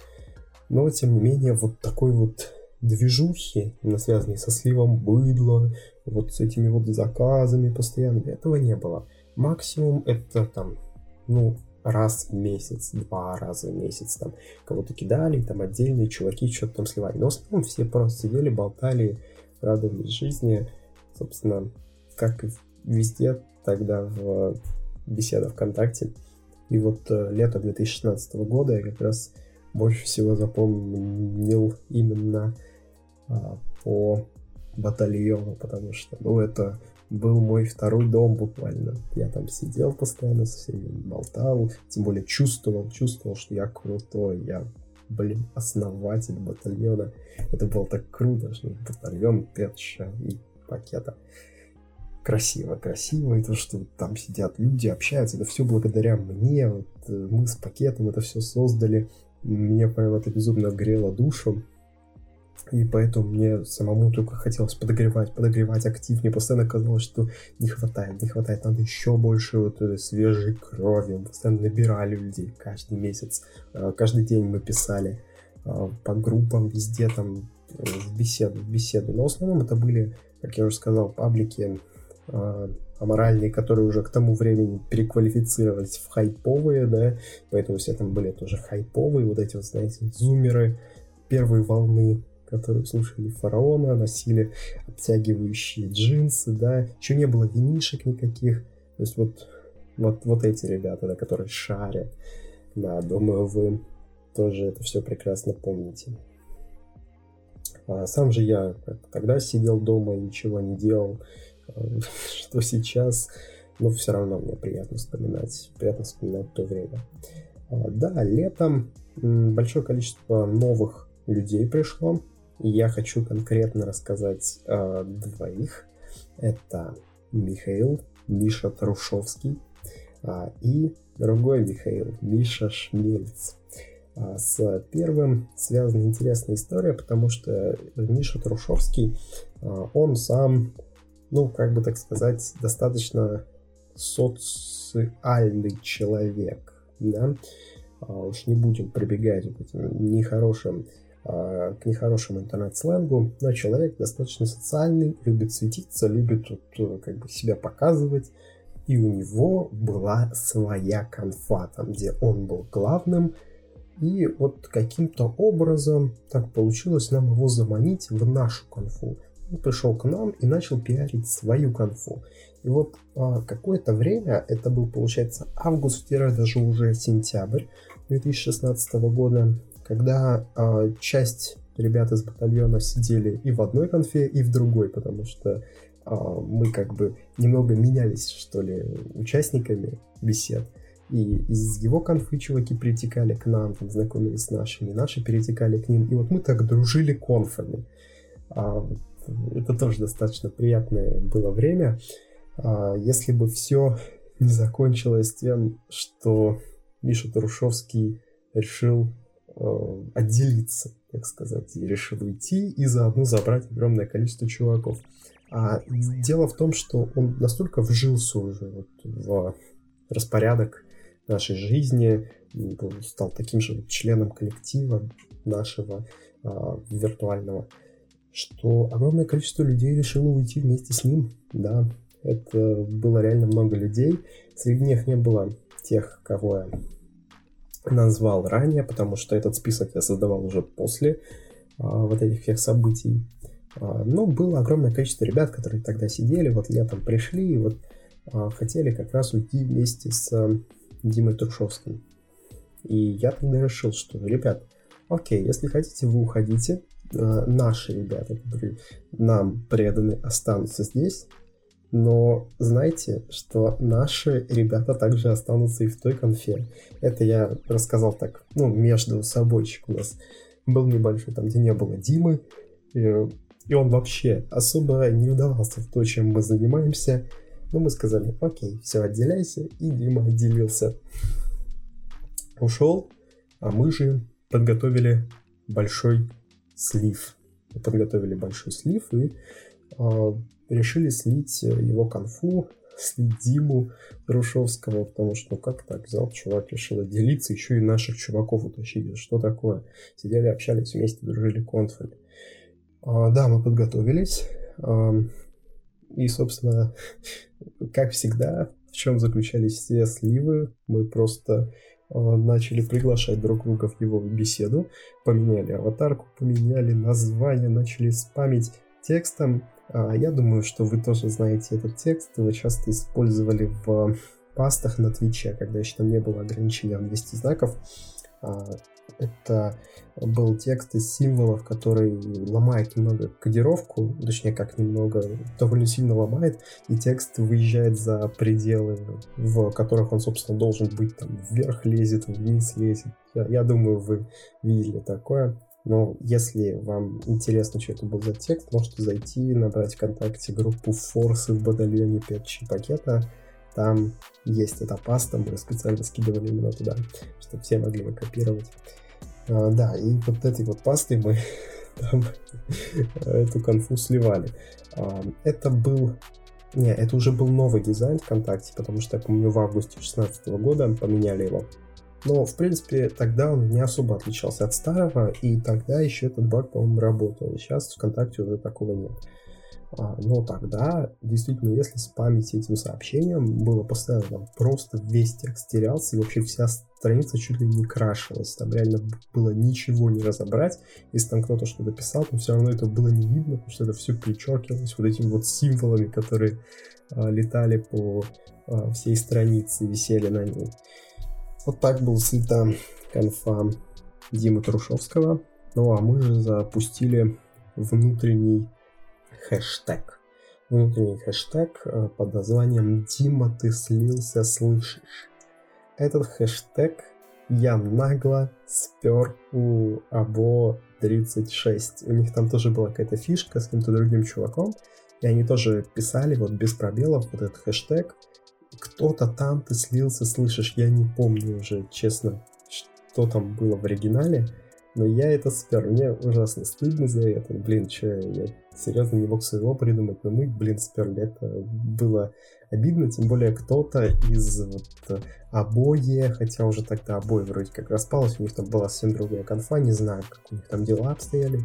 Но, тем не менее, вот такой вот движухи, связанной со сливом быдла, вот с этими вот заказами постоянными, этого не было. Максимум это там, ну, раз в месяц, два раза в месяц там кого-то кидали, там отдельные чуваки что-то там сливали. Но в основном все просто сидели, болтали, радовались жизни, собственно, как и везде тогда в беседах ВКонтакте. И вот э, лето 2016 года я как раз больше всего запомнил именно а, по батальону, потому что, ну, это был мой второй дом буквально. Я там сидел постоянно со всеми, болтал, тем более чувствовал, чувствовал, что я крутой, я, блин, основатель батальона. Это было так круто, что батальон Петша и пакета. красиво, красиво, и то, что там сидят люди, общаются, это все благодаря мне, вот, э, мы с пакетом это все создали, мне прям это безумно грело душу, и поэтому мне самому только хотелось подогревать, подогревать актив. Мне постоянно казалось, что не хватает, не хватает. Надо еще больше вот свежей крови. Мы постоянно набирали людей каждый месяц. Э, каждый день мы писали э, по группам, везде там э, в беседу, в беседу. Но в основном это были, как я уже сказал, паблики аморальные, которые уже к тому времени переквалифицировались в хайповые, да, поэтому все там были тоже хайповые, вот эти вот, знаете, зумеры первой волны которые слушали фараона, носили обтягивающие джинсы, да, еще не было винишек никаких, то есть вот, вот, вот эти ребята, да, которые шарят, да, думаю, вы тоже это все прекрасно помните. А сам же я тогда сидел дома и ничего не делал, что сейчас, но все равно мне приятно вспоминать, приятно вспоминать то время. А, да, летом большое количество новых людей пришло, и я хочу конкретно рассказать о двоих. Это Михаил, Миша Трушевский а, и другой Михаил, Миша Шмельц. А, с первым связана интересная история, потому что Миша Трушевский, а, он сам, ну, как бы так сказать, достаточно социальный человек, да, уж не будем прибегать к этим нехорошим а, к нехорошему интернет-сленгу, но человек достаточно социальный, любит светиться, любит вот, э, как бы себя показывать, и у него была своя конфа, там, где он был главным, и вот каким-то образом так получилось нам его заманить в нашу конфу. Пришел к нам и начал пиарить свою конфу. И вот а, какое-то время, это был, получается, август-даже уже сентябрь 2016 года, когда э, часть ребят из батальона сидели и в одной конфе, и в другой, потому что э, мы как бы немного менялись, что ли, участниками бесед. И из его конфы чуваки притекали к нам, там, знакомились с нашими, наши перетекали к ним. И вот мы так дружили конфами. А, это тоже достаточно приятное было время. А, если бы все не закончилось тем, что Миша Тарушевский решил Э, отделиться, так сказать, и решил уйти и заодно забрать огромное количество чуваков. А дело в том, что он настолько вжился уже вот в распорядок нашей жизни, стал таким же членом коллектива нашего а, виртуального, что огромное количество людей решило уйти вместе с ним. Да, это было реально много людей. Среди них не было тех, кого я назвал ранее, потому что этот список я создавал уже после а, вот этих всех событий. А, но было огромное количество ребят, которые тогда сидели, вот летом пришли и вот а, хотели как раз уйти вместе с а, Димой Туршовским. И я тогда решил, что, ребят, окей, если хотите, вы уходите, наши ребята, которые нам преданы, останутся здесь, но знайте, что наши ребята также останутся и в той конфе. Это я рассказал так, ну, между собойчик у нас был небольшой, там, где не было Димы, и, и он вообще особо не удавался в то, чем мы занимаемся. Но мы сказали, окей, все, отделяйся, и Дима отделился. Ушел, а мы же подготовили большой слив. Подготовили большой слив и а, решили слить э, его конфу, слить Диму Рушевского, потому что как так взял чувак, решил отделиться, еще и наших чуваков утащили. Что такое? Сидели, общались вместе, дружили конфами. А, да, мы подготовились. А, и, собственно, как всегда, в чем заключались все сливы, мы просто начали приглашать друг друга в его беседу, поменяли аватарку, поменяли название, начали спамить текстом, а, я думаю, что вы тоже знаете этот текст, его часто использовали в пастах на Твиче, когда еще там не было ограничения в 200 знаков. Это был текст из символов, который ломает немного кодировку, точнее как немного, довольно сильно ломает, и текст выезжает за пределы, в которых он, собственно, должен быть, там, вверх лезет, вниз лезет. Я, я думаю, вы видели такое. Но если вам интересно, что это был за текст, можете зайти, набрать ВКонтакте группу Форсы в батальоне Петчи пакета. Там есть эта паста, мы специально скидывали именно туда, чтобы все могли ее копировать. А, да, и вот этой вот пастой мы там эту конфу сливали. А, это был... Не, это уже был новый дизайн ВКонтакте, потому что, я помню, в августе 2016 года поменяли его. Но, в принципе, тогда он не особо отличался от старого, и тогда еще этот баг, по-моему, работал. Сейчас ВКонтакте уже такого нет. А, но тогда, действительно, если спамить этим сообщением, было постоянно там просто весь текст терялся, и вообще вся страница чуть ли не крашилась. Там реально было ничего не разобрать. Если там кто-то что-то писал, то все равно это было не видно, потому что это все причеркивалось вот этими вот символами, которые а, летали по а, всей странице, висели на ней. Вот так был слита конфа Димы Трушевского. Ну а мы же запустили внутренний хэштег. Внутренний хэштег э, под названием «Дима, ты слился, слышишь?». Этот хэштег я нагло спер у Або 36. У них там тоже была какая-то фишка с каким-то другим чуваком, и они тоже писали вот без пробелов вот этот хэштег. Кто-то там ты слился, слышишь, я не помню уже, честно, что там было в оригинале. Но я это спер. Мне ужасно стыдно за это. Блин, что я серьезно не мог своего придумать, но мы, блин, сперли. Это было обидно, тем более кто-то из вот обои, хотя уже тогда обои вроде как распалось, у них там была совсем другая конфа, не знаю, как у них там дела обстояли,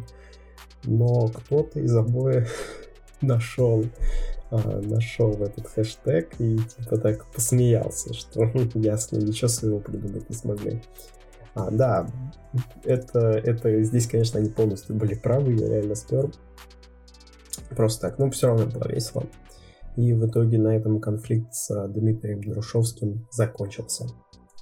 но кто-то из обои нашел а, нашел этот хэштег и типа так посмеялся, что ясно, ничего своего придумать не смогли. А, да, это, это здесь, конечно, они полностью были правы, я реально спер. Просто так, ну, все равно было весело. И в итоге на этом конфликт с Дмитрием Друшовским закончился.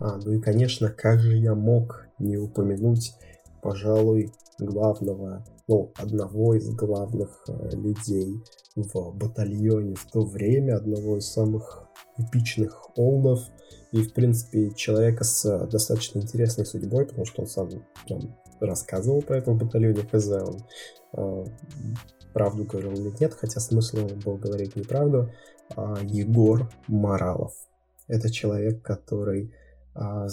А, ну и, конечно, как же я мог не упомянуть, пожалуй, главного, ну, одного из главных э, людей в батальоне в то время, одного из самых эпичных олдов, и, в принципе, человека с достаточно интересной судьбой, потому что он сам там, рассказывал про это в батальоне ХЗ, он э, правду говорил или нет, хотя смысл был говорить неправду, э, Егор Моралов. Это человек, который э,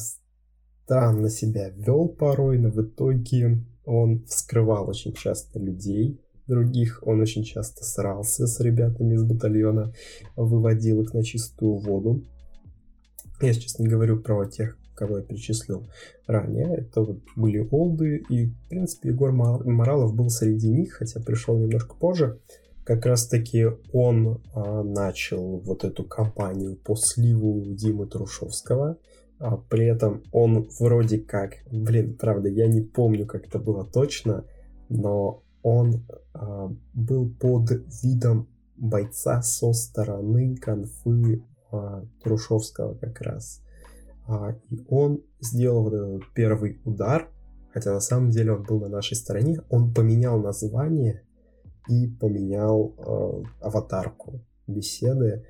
странно себя вел порой, но в итоге он вскрывал очень часто людей, других. Он очень часто срался с ребятами из батальона, выводил их на чистую воду. Я не говорю про тех, кого я перечислил ранее. Это вот были олды, и, в принципе, Егор Моралов был среди них, хотя пришел немножко позже. Как раз-таки он а, начал вот эту кампанию по сливу Димы Трушевского. А, при этом он вроде как, блин, правда, я не помню, как это было точно, но он а, был под видом бойца со стороны конфы а, Трушевского как раз. А, и он сделал вот этот первый удар, хотя на самом деле он был на нашей стороне. Он поменял название и поменял а, аватарку беседы.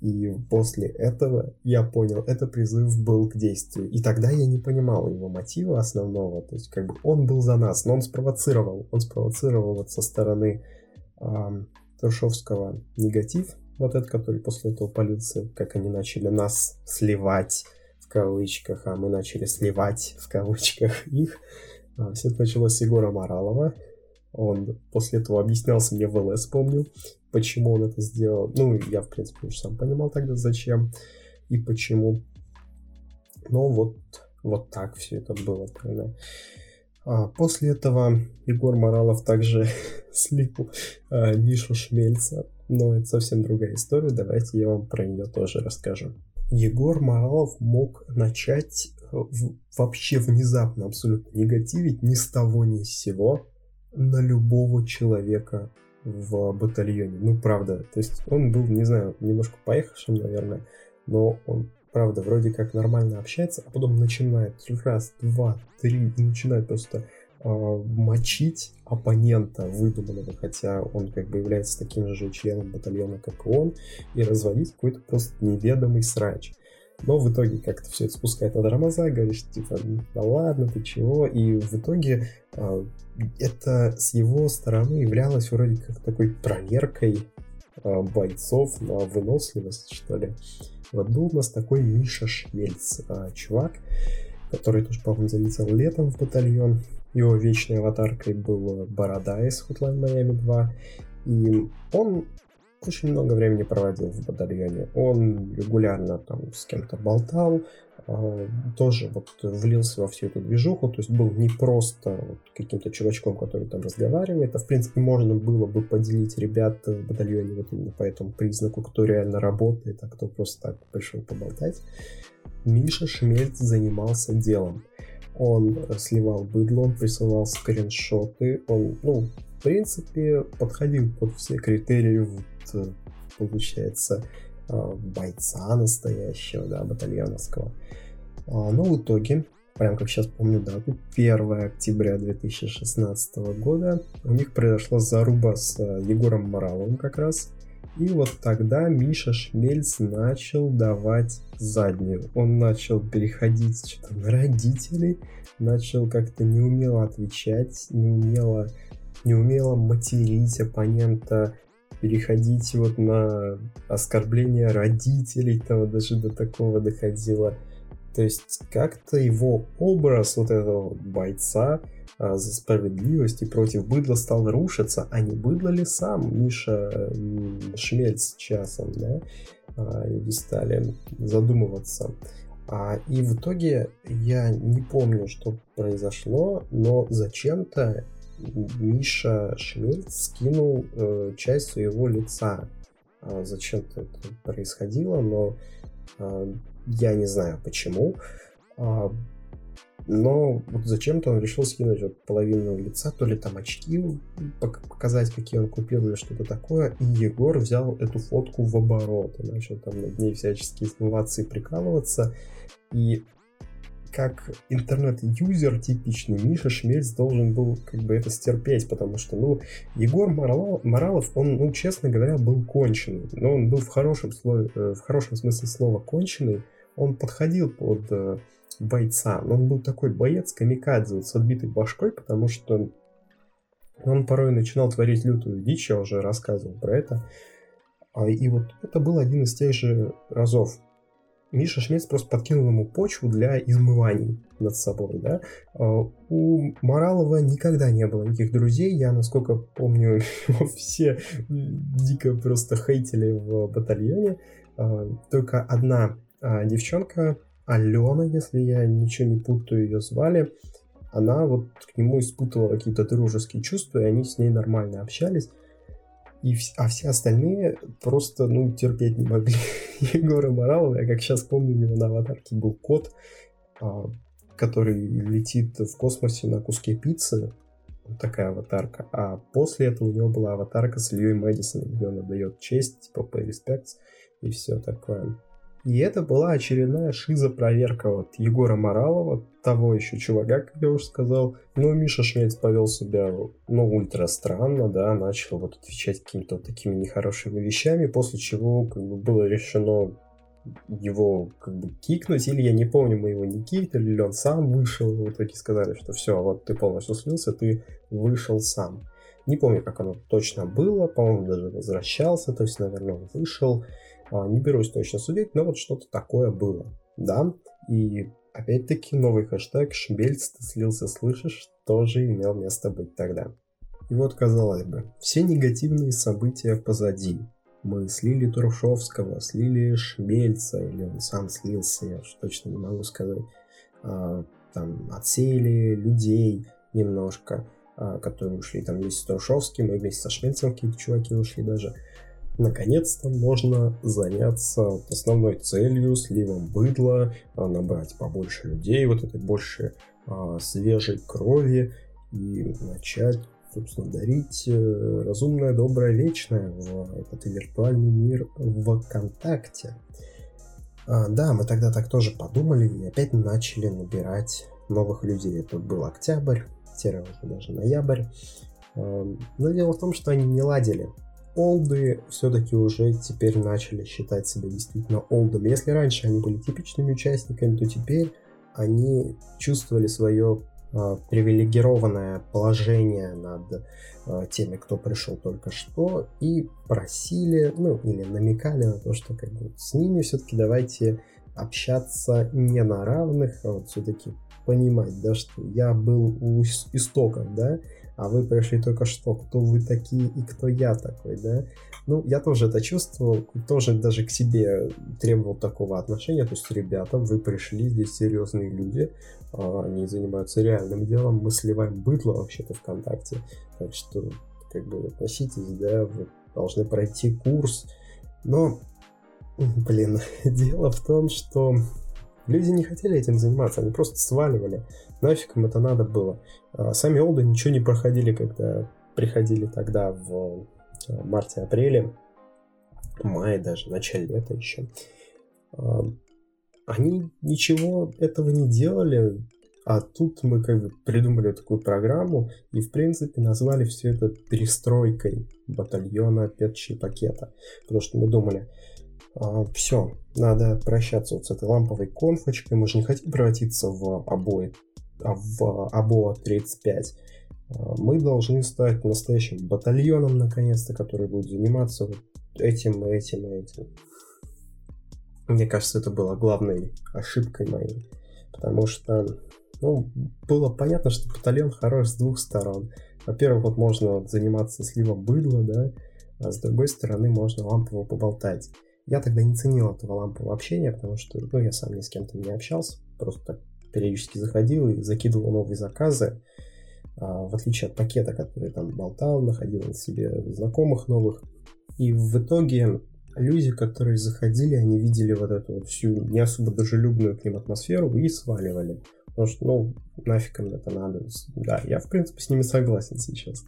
И после этого я понял, это призыв был к действию. И тогда я не понимал его мотива основного. То есть, как бы он был за нас, но он спровоцировал. Он спровоцировал вот со стороны э, Трушевского негатив, вот этот, который после этого полиции, как они начали нас сливать в кавычках, а мы начали сливать в кавычках их. А, все это началось с Егора Моралова. Он после этого объяснялся мне в ЛС, помню, почему он это сделал. Ну, я, в принципе, уже сам понимал тогда, зачем и почему. Но вот, вот так все это было тогда. А после этого Егор Моралов также слил а, Мишу Шмельца. Но это совсем другая история, давайте я вам про нее тоже расскажу. Егор Моралов мог начать э, вообще внезапно абсолютно негативить ни с того ни с сего на любого человека в батальоне. Ну, правда. То есть он был, не знаю, немножко поехавшим, наверное, но он, правда, вроде как нормально общается, а потом начинает раз, два, три, начинает просто э, мочить оппонента выдуманного, хотя он как бы является таким же членом батальона, как и он, и разводить какой-то просто неведомый срач. Но в итоге как-то все это спускает на тормоза, говоришь, типа, да ладно, ты чего? И в итоге э, это с его стороны являлось вроде как такой проверкой э, бойцов на выносливость, что ли. Вот был у нас такой Миша Швельц, э, чувак, который тоже, по-моему, залетел летом в батальон. Его вечной аватаркой был Борода из Hotline Miami 2. И он очень много времени проводил в батальоне. Он регулярно там с кем-то болтал, э, тоже вот влился во всю эту движуху, то есть был не просто вот каким-то чувачком, который там разговаривает, а в принципе можно было бы поделить ребят в батальоне вот именно по этому признаку, кто реально работает, а кто просто так пришел поболтать. Миша Шмельц занимался делом. Он сливал быдло, он присылал скриншоты, он, ну, в принципе, подходил под все критерии получается, э, бойца настоящего, да, батальоновского. А, но в итоге, прям как сейчас помню дату, 1 октября 2016 года у них произошла заруба с э, Егором Мораловым как раз. И вот тогда Миша Шмельц начал давать заднюю. Он начал переходить что-то на родителей, начал как-то неумело отвечать, неумело не умела материть оппонента, переходить вот на оскорбление родителей, того даже до такого доходило. То есть как-то его образ вот этого бойца а, за справедливость и против быдла стал рушиться, а не быдло ли сам Миша Шмельц часом, да? А, люди стали задумываться. А, и в итоге я не помню, что произошло, но зачем-то Миша Шмельц скинул э, часть своего лица. А зачем-то это происходило, но э, я не знаю почему. А, но вот зачем-то он решил скинуть вот половину лица, то ли там очки показать, какие он купил или что-то такое. И Егор взял эту фотку в оборот и начал там над ней всячески смываться и прикалываться. И как интернет-юзер типичный, Миша Шмельц должен был как бы это стерпеть, потому что, ну, Егор Моралов, Моралов он, ну, честно говоря, был конченый, но он был в хорошем, слове, э, в хорошем смысле слова конченый, он подходил под э, бойца, но он был такой боец камикадзе с отбитой башкой, потому что он порой начинал творить лютую дичь, я уже рассказывал про это, а, и вот это был один из тех же разов, Миша Шмельц просто подкинул ему почву для измываний над собой, да. А, у Моралова никогда не было никаких друзей, я, насколько помню, его все дико просто хейтили в батальоне. А, только одна а, девчонка, Алена, если я ничего не путаю, ее звали, она вот к нему испытывала какие-то дружеские чувства, и они с ней нормально общались. И, а все остальные просто, ну, терпеть не могли Егора Моралова. Я как сейчас помню, у него на аватарке был кот, а, который летит в космосе на куске пиццы. Вот такая аватарка. А после этого у него была аватарка с Ильей Мэдисоном, где он отдает честь, типа, pay respects и все такое. И это была очередная шизопроверка вот Егора Моралова, того еще чувака, как я уже сказал. Но Миша Шмельц повел себя, ну, ультра странно, да, начал вот отвечать какими-то такими нехорошими вещами, после чего как бы было решено его как бы кикнуть, или я не помню, мы его не кикнули, или он сам вышел, в итоге сказали, что все, вот ты полностью слился, ты вышел сам. Не помню, как оно точно было, по-моему, даже возвращался, то есть, наверное, он вышел, не берусь точно судить, но вот что-то такое было, да. И опять-таки новый хэштег «Шмельц ты слился, слышишь?» тоже имел место быть тогда. И вот, казалось бы, все негативные события позади. Мы слили Трушевского, слили Шмельца, или он сам слился, я уж точно не могу сказать. А, там отсеяли людей немножко, а, которые ушли там вместе с Трушевским, и вместе со Шмельцем какие-то чуваки ушли даже наконец-то можно заняться основной целью, сливом быдла, а, набрать побольше людей, вот этой больше а, свежей крови и начать, собственно, дарить э, разумное, доброе, вечное в этот виртуальный мир ВКонтакте. А, да, мы тогда так тоже подумали и опять начали набирать новых людей. Это был октябрь, уже даже ноябрь. Но дело в том, что они не ладили олды все-таки уже теперь начали считать себя действительно олдами. Если раньше они были типичными участниками, то теперь они чувствовали свое э, привилегированное положение над э, теми, кто пришел только что, и просили, ну или намекали на то, что как бы с ними все-таки давайте общаться не на равных, а вот все-таки понимать, да, что я был у истоков, да, а вы пришли только что, кто вы такие и кто я такой, да. Ну, я тоже это чувствовал, тоже даже к себе требовал такого отношения, то есть, ребята, вы пришли, здесь серьезные люди, а, они занимаются реальным делом, мы сливаем быдло вообще-то ВКонтакте, так что, как бы, относитесь, да, вы должны пройти курс, но, блин, дело в том, что Люди не хотели этим заниматься, они просто сваливали. Нафиг им это надо было. А сами олды ничего не проходили, когда приходили тогда в э, марте-апреле, мае даже, начале лета еще. А, они ничего этого не делали, а тут мы как бы придумали такую программу и, в принципе, назвали все это перестройкой батальона Петчи пакета. Потому что мы думали, все, надо прощаться вот с этой ламповой конфочкой. Мы же не хотим превратиться в обои, а в обоа 35. А, мы должны стать настоящим батальоном, наконец-то, который будет заниматься вот этим, этим этим. Мне кажется, это было главной ошибкой моей. Потому что ну, было понятно, что батальон хорош с двух сторон. Во-первых, вот можно заниматься сливом быдла, да, а с другой стороны можно лампово поболтать. Я тогда не ценил этого лампового общения, потому что ну, я сам ни с кем-то не общался, просто периодически заходил и закидывал новые заказы, а, в отличие от пакета, который там болтал, находил себе знакомых новых. И в итоге люди, которые заходили, они видели вот эту вот всю не особо дружелюбную к ним атмосферу и сваливали. Потому что, ну, нафиг им это надо. Да, я, в принципе, с ними согласен сейчас.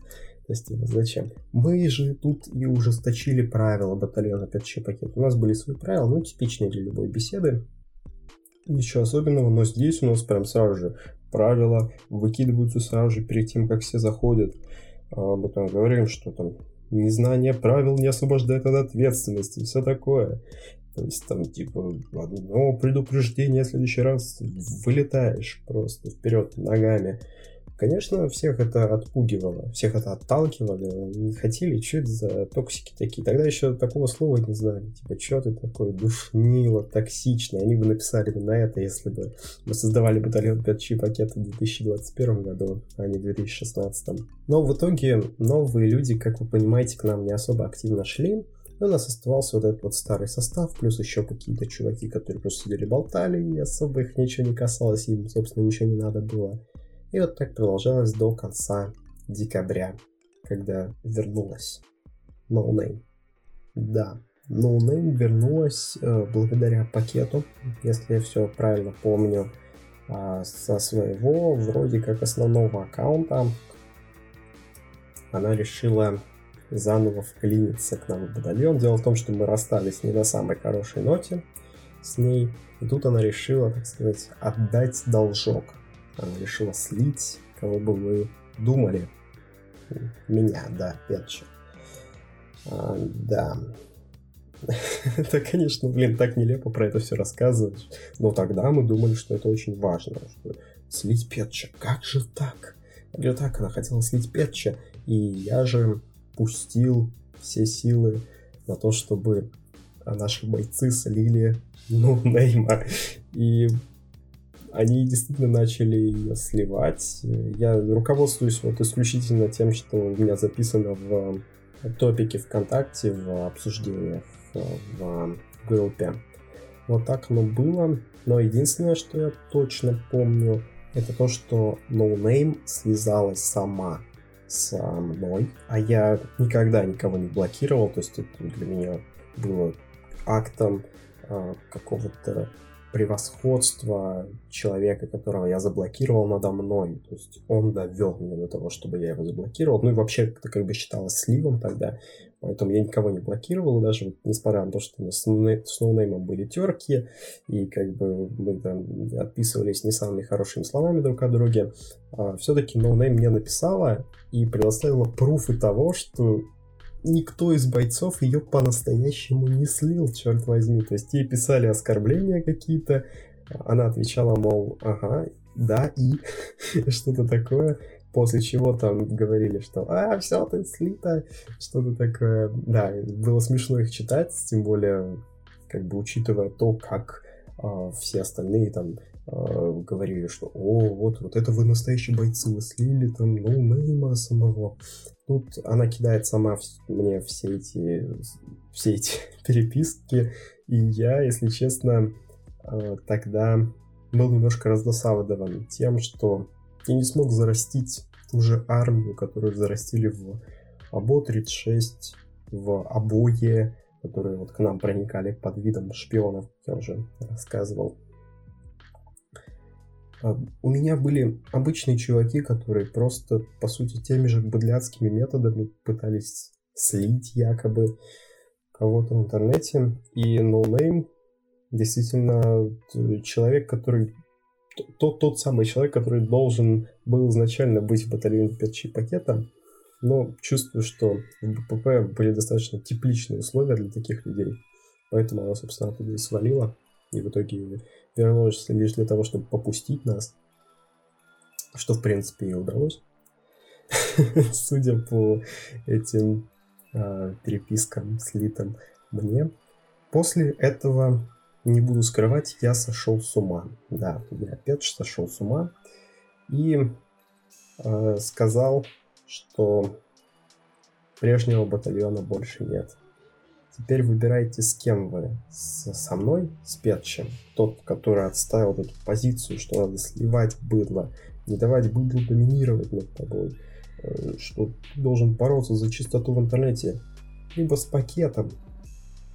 Есть, типа, зачем? Мы же тут и ужесточили правила батальона 5 пакет. У нас были свои правила, ну, типичные для любой беседы. Ничего особенного, но здесь у нас прям сразу же правила выкидываются сразу же перед тем, как все заходят. А, мы там говорим, что там незнание правил не освобождает от ответственности, все такое. То есть там типа одно предупреждение, в следующий раз вылетаешь просто вперед ногами. Конечно, всех это отпугивало, всех это отталкивало, не хотели, что это за токсики такие. Тогда еще такого слова не знали, типа, что ты такой душнило, токсичный. Они бы написали бы на это, если бы мы создавали батальон 5 пакета в 2021 году, а не в 2016. Но в итоге новые люди, как вы понимаете, к нам не особо активно шли. И у нас оставался вот этот вот старый состав, плюс еще какие-то чуваки, которые просто сидели болтали, и особо их ничего не касалось, им, собственно, ничего не надо было. И вот так продолжалось до конца декабря, когда вернулась No. Да, No вернулась э, благодаря пакету, если я все правильно помню, э, со своего вроде как основного аккаунта. Она решила заново вклиниться к нам в батальон. Дело в том, что мы расстались не на самой хорошей ноте с ней. И тут она решила, так сказать, отдать должок решила слить, кого бы вы думали. Меня, да, Петча. А, да. это, конечно, блин, так нелепо про это все рассказывать. Но тогда мы думали, что это очень важно. Что слить Петча. Как же так? Как же так? Она хотела слить Петча. И я же пустил все силы на то, чтобы наши бойцы слили ну, Нейма. И они действительно начали ее сливать. Я руководствуюсь вот исключительно тем, что у меня записано в топике ВКонтакте, в обсуждениях в группе. Вот так оно было. Но единственное, что я точно помню, это то, что No Name слезалась сама со мной, а я никогда никого не блокировал, то есть это для меня было актом э, какого-то превосходство человека, которого я заблокировал надо мной. То есть он довел меня до того, чтобы я его заблокировал. Ну и вообще это как бы считалось сливом тогда. Поэтому я никого не блокировал, даже вот, несмотря на то, что мы с ноунеймом были терки, и как бы мы там отписывались не самыми хорошими словами друг о друге, а, все-таки ноунейм мне написала и предоставила пруфы того, что никто из бойцов ее по-настоящему не слил, черт возьми. То есть ей писали оскорбления какие-то, она отвечала, мол, ага, да, и что-то такое. После чего там говорили, что «А, все, ты слита», что-то такое. Да, было смешно их читать, тем более, как бы учитывая то, как э, все остальные там говорили, что «О, вот, вот это вы настоящие бойцы, вы слили там ноунейма самого». Тут она кидает сама мне все эти, все эти переписки, и я, если честно, э, тогда был немножко раздосадован тем, что я не смог зарастить ту же армию, которую зарастили в АБО-36, в обое, которые вот к нам проникали под видом шпионов, как я уже рассказывал. А, у меня были обычные чуваки, которые просто, по сути, теми же быдляцкими методами пытались слить якобы кого-то в интернете. И No Name. Действительно человек, который тот, тот самый человек, который должен был изначально быть в батальоне Перчи пакета, но чувствую, что в БПП были достаточно тепличные условия для таких людей, поэтому она, собственно, оттуда и свалила, и в итоге вернулась лишь для того, чтобы попустить нас, что, в принципе, и удалось, судя по этим э, перепискам, слитым мне. После этого не буду скрывать, я сошел с ума. Да, я опять сошел с ума. И э, сказал, что прежнего батальона больше нет. Теперь выбирайте, с кем вы. Со мной, с Петчем. Тот, который отставил эту позицию, что надо сливать быдло, не давать быдлу доминировать над тобой, э, что ты должен бороться за чистоту в интернете. Либо с пакетом,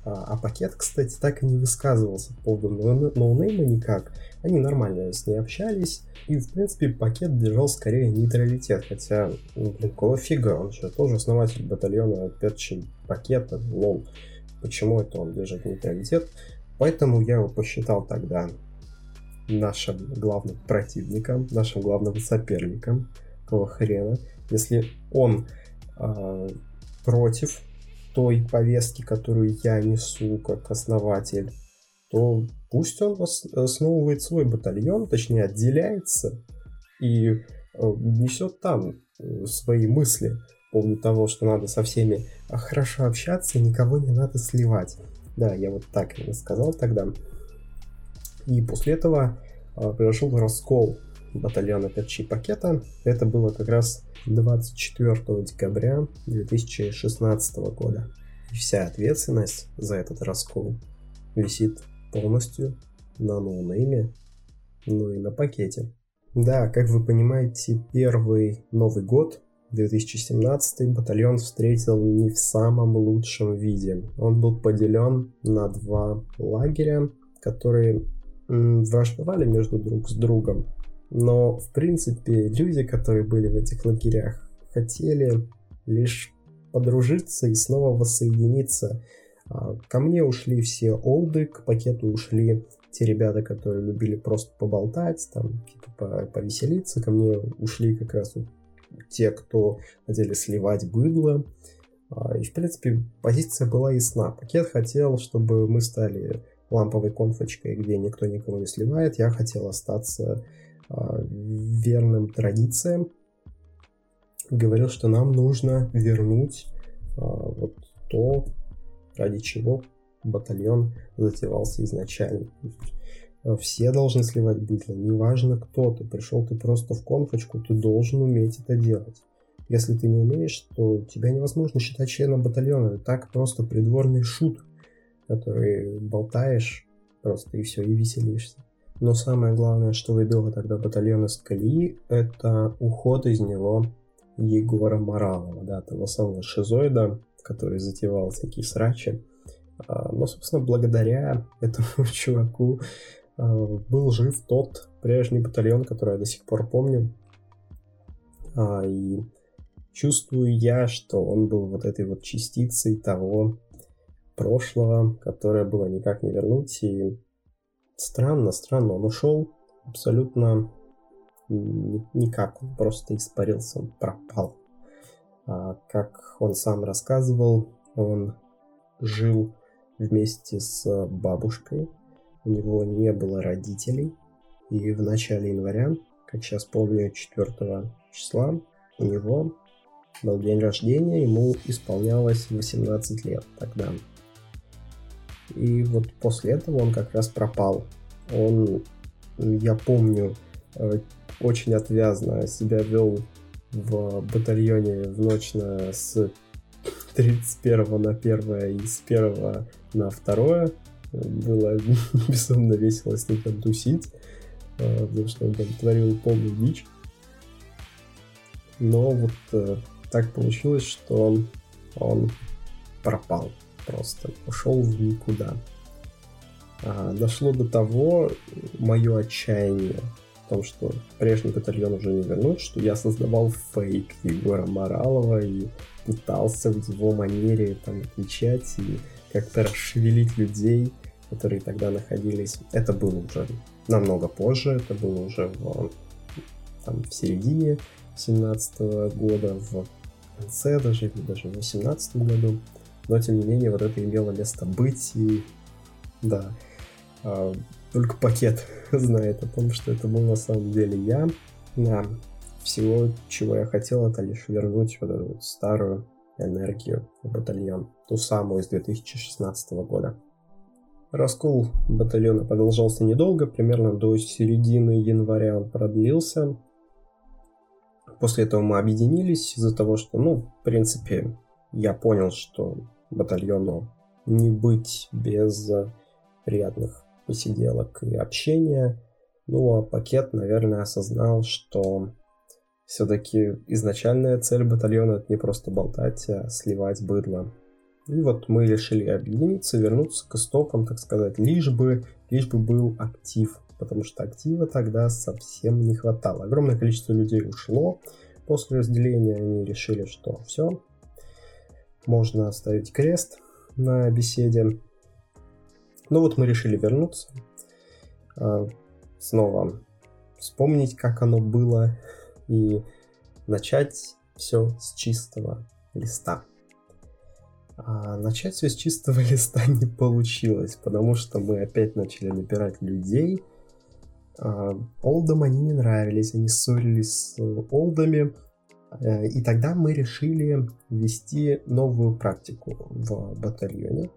а, а пакет, кстати, так и не высказывался по поводу ноунейма никак. Они нормально с ней общались, и, в принципе, пакет держал скорее нейтралитет, хотя, ну, блин, какого фига, он же тоже основатель батальона Петча и Пакета, lol. Почему это он держит нейтралитет? Поэтому я его посчитал тогда нашим главным противником, нашим главным соперником, какого хрена. Если он э, против той повестки, которую я несу как основатель, то пусть он основывает свой батальон, точнее отделяется и э, несет там э, свои мысли по поводу того, что надо со всеми хорошо общаться, никого не надо сливать. Да, я вот так сказал тогда. И после этого э, произошел раскол батальона Перчи пакета. Это было как раз 24 декабря 2016 года. И вся ответственность за этот раскол висит полностью на ноунейме, ну и на пакете. Да, как вы понимаете, первый Новый год 2017 батальон встретил не в самом лучшем виде. Он был поделен на два лагеря, которые враждовали между друг с другом. Но, в принципе, люди, которые были в этих лагерях, хотели лишь подружиться и снова воссоединиться. А, ко мне ушли все олды, к пакету ушли те ребята, которые любили просто поболтать, там, типа, повеселиться. Ко мне ушли как раз те, кто хотели сливать быдло. А, и, в принципе, позиция была ясна. Пакет хотел, чтобы мы стали ламповой конфочкой, где никто никого не сливает. Я хотел остаться а, верным традициям, говорил, что нам нужно вернуть а, вот то, ради чего батальон затевался изначально. А, все должны сливать быдло, неважно кто ты, пришел ты просто в конфочку, ты должен уметь это делать. Если ты не умеешь, то тебя невозможно считать членом батальона. Ты так просто придворный шут, который болтаешь просто и все, и веселишься. Но самое главное, что выбило тогда батальон из колеи, это уход из него Егора Моралова, да, того самого шизоида, который затевал всякие срачи. А, но, собственно, благодаря этому чуваку был жив тот прежний батальон, который я до сих пор помню. А, и чувствую я, что он был вот этой вот частицей того прошлого, которое было никак не вернуть, и Странно, странно, он ушел абсолютно никак, он просто испарился, он пропал. А, как он сам рассказывал, он жил вместе с бабушкой, у него не было родителей, и в начале января, как сейчас помню, 4 числа, у него был день рождения, ему исполнялось 18 лет тогда. И вот после этого он как раз пропал. Он, я помню, э, очень отвязно себя вел в батальоне в ночь на, с 31 на 1 и с 1 на 2. Было безумно весело с ним там тусить, э, потому что он там творил полную дичь. Но вот э, так получилось, что он пропал просто, ушел в никуда. А, дошло до того мое отчаяние в том, что прежний батальон уже не вернуть, что я создавал фейк Егора Моралова и пытался в его манере там отвечать и как-то расшевелить людей, которые тогда находились. Это было уже намного позже, это было уже в, там, в середине 17 года, в конце даже, или даже в 18 году. Но, тем не менее, вот это имело место быть, и да, а, только пакет знает о том, что это был на самом деле я. Да, всего, чего я хотел, это лишь вернуть вот эту вот старую энергию в батальон, ту самую из 2016 года. Раскол батальона продолжался недолго, примерно до середины января он продлился. После этого мы объединились из-за того, что, ну, в принципе, я понял, что батальону не быть без приятных посиделок и общения. Ну, а пакет, наверное, осознал, что все-таки изначальная цель батальона это не просто болтать, а сливать быдло. И вот мы решили объединиться, вернуться к истокам, так сказать, лишь бы, лишь бы был актив потому что актива тогда совсем не хватало. Огромное количество людей ушло после разделения, они решили, что все, можно ставить крест на беседе. Ну вот мы решили вернуться, а, снова вспомнить, как оно было, и начать все с чистого листа. А начать все с чистого листа не получилось, потому что мы опять начали набирать людей, а, Олдам они не нравились, они ссорились с Олдами, э, и тогда мы решили ввести новую практику в батальоне.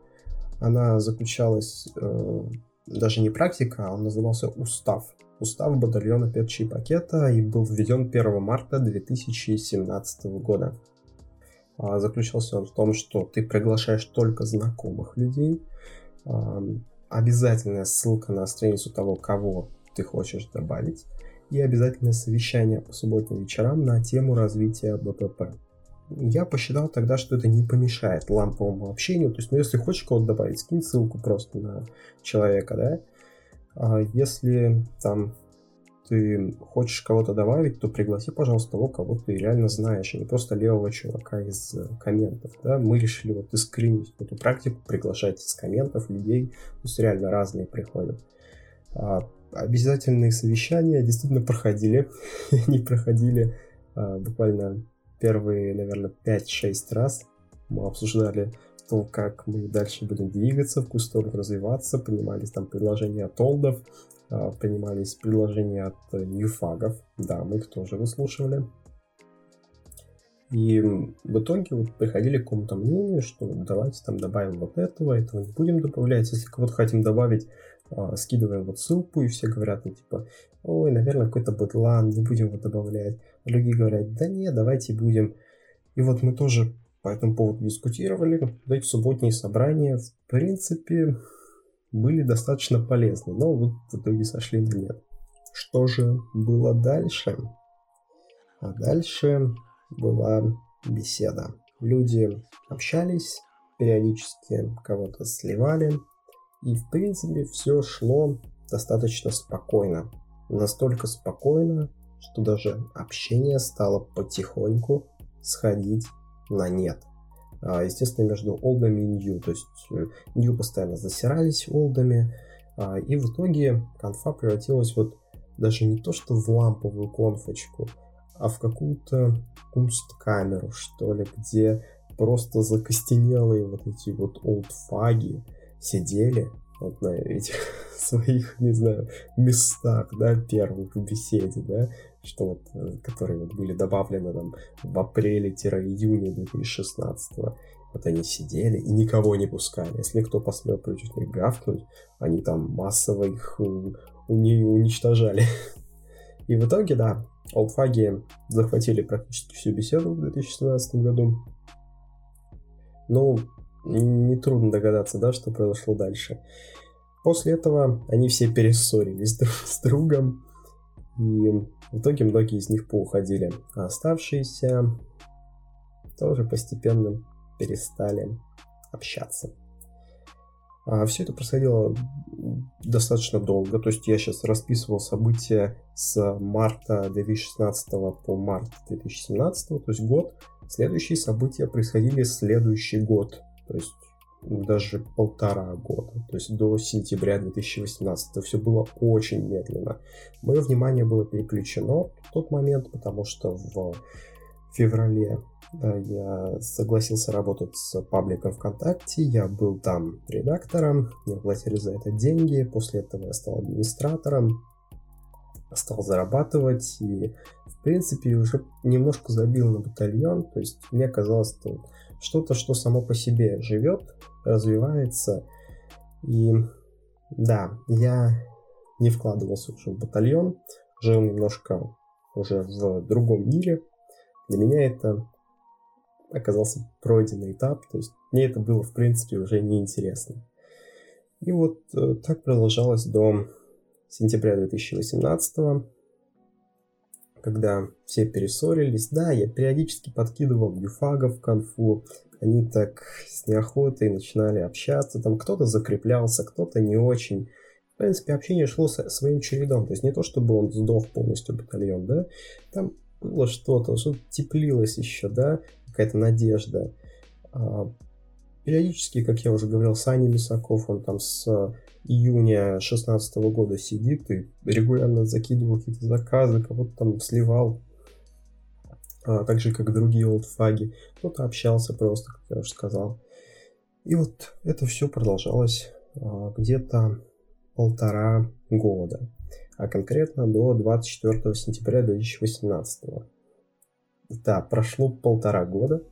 Она заключалась э, даже не практика, а он назывался устав. Устав батальона Петчи пакета и был введен 1 марта 2017 года. А, заключался он в том, что ты приглашаешь только знакомых людей. Обязательная ссылка на страницу того, кого ты хочешь добавить, и обязательное совещание по субботним вечерам на тему развития БПП. Я посчитал тогда, что это не помешает ламповому общению. То есть, ну, если хочешь кого-то добавить, скинь ссылку просто на человека, да. А если там ты хочешь кого-то добавить, то пригласи, пожалуйста, того, кого ты реально знаешь, а не просто левого чувака из э, комментов. Да? Мы решили вот искренить эту практику, приглашать из комментов людей, то есть реально разные приходят. А, обязательные совещания действительно проходили. Они проходили а, буквально первые, наверное, 5-6 раз. Мы обсуждали то, как мы дальше будем двигаться, в какую сторону развиваться, принимались там предложения от олдов, принимались предложения от ньюфагов, да, мы их тоже выслушивали. И в итоге вот приходили к какому-то мнению, что давайте там добавим вот этого, этого не будем добавлять. Если кого-то хотим добавить, а, скидываем вот ссылку, и все говорят, ну, типа, ой, наверное, какой-то бэтлан, не будем его добавлять. А другие говорят, да не, давайте будем. И вот мы тоже по этому поводу дискутировали. Эти субботние собрания, в принципе, были достаточно полезны, но вот в итоге сошли на нет. Что же было дальше? А дальше была беседа. Люди общались, периодически кого-то сливали, и в принципе все шло достаточно спокойно. Настолько спокойно, что даже общение стало потихоньку сходить на нет. А, естественно, между олдами и нью. То есть э, нью постоянно засирались олдами. А, и в итоге конфа превратилась вот даже не то что в ламповую конфочку, а в какую-то кунсткамеру, что ли, где просто закостенелые вот эти вот олдфаги сидели вот на этих своих, не знаю, местах, да, первых в беседе, да, что вот, э, которые вот были добавлены там в апреле-июне 2016 вот они сидели и никого не пускали. Если кто посмел против них гавкнуть, они там массово их уни уничтожали. И в итоге, да, олдфаги захватили практически всю беседу в 2017 году. Ну, нетрудно догадаться, да, что произошло дальше. После этого они все перессорились друг с другом, и в итоге многие из них поуходили, а оставшиеся тоже постепенно перестали общаться. А все это происходило достаточно долго, то есть я сейчас расписывал события с марта 2016 по март 2017, то есть год. Следующие события происходили следующий год, то есть даже полтора года, то есть до сентября 2018. Все было очень медленно. Мое внимание было переключено в тот момент, потому что в феврале я согласился работать с пабликом ВКонтакте, я был там редактором, мне платили за это деньги, после этого я стал администратором, стал зарабатывать и, в принципе, уже немножко забил на батальон, то есть мне казалось, что что-то, что само по себе живет, развивается, и да, я не вкладывался уже в батальон, жил немножко уже в другом мире, для меня это оказался пройденный этап, то есть мне это было, в принципе, уже неинтересно. И вот э, так продолжалось до сентября 2018 когда все перессорились. Да, я периодически подкидывал юфагов в конфу, они так с неохотой начинали общаться, там кто-то закреплялся, кто-то не очень. В принципе, общение шло своим чередом, то есть не то, чтобы он сдох полностью батальон, да, там было что-то, что-то теплилось еще, да, какая-то надежда. А, периодически, как я уже говорил, Саня Мисаков, он там с июня 2016 года сидит и регулярно закидывал какие-то заказы, кого-то там сливал, а, так же, как другие олдфаги. Кто-то общался просто, как я уже сказал. И вот это все продолжалось а, где-то полтора года, а конкретно до 24 сентября 2018 да, прошло полтора года,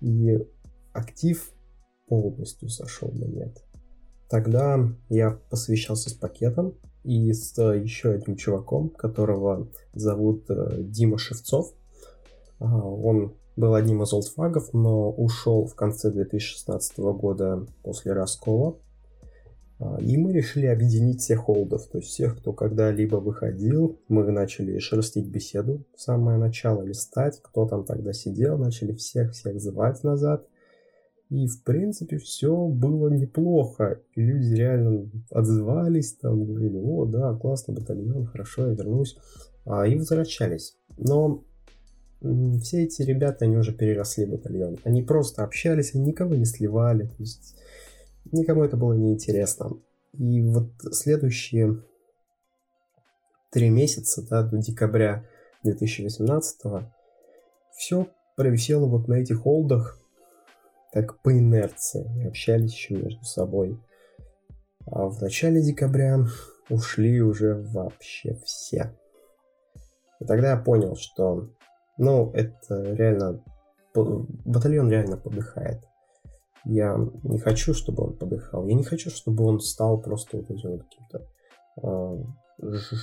и актив полностью сошел на нет. Тогда я посвящался с пакетом и с еще одним чуваком, которого зовут э, Дима Шевцов. Он был одним из олдфагов, но ушел в конце 2016 года после раскола. А, и мы решили объединить всех холдов, то есть всех, кто когда-либо выходил. Мы начали шерстить беседу в самое начало, листать, кто там тогда сидел, начали всех-всех звать назад. И, в принципе, все было неплохо. И люди реально отзывались, там, говорили, о, да, классно, батальон, хорошо, я вернусь. А, и возвращались. Но все эти ребята, они уже переросли батальон. Они просто общались, они никого не сливали. То есть никому это было неинтересно. И вот следующие три месяца, да, до декабря 2018 все провисело вот на этих холдах, так по инерции, общались еще между собой. А в начале декабря ушли уже вообще все. И тогда я понял, что, ну, это реально, батальон реально подыхает. Я не хочу, чтобы он подыхал. Я не хочу, чтобы он стал просто вот этим вот каким-то э,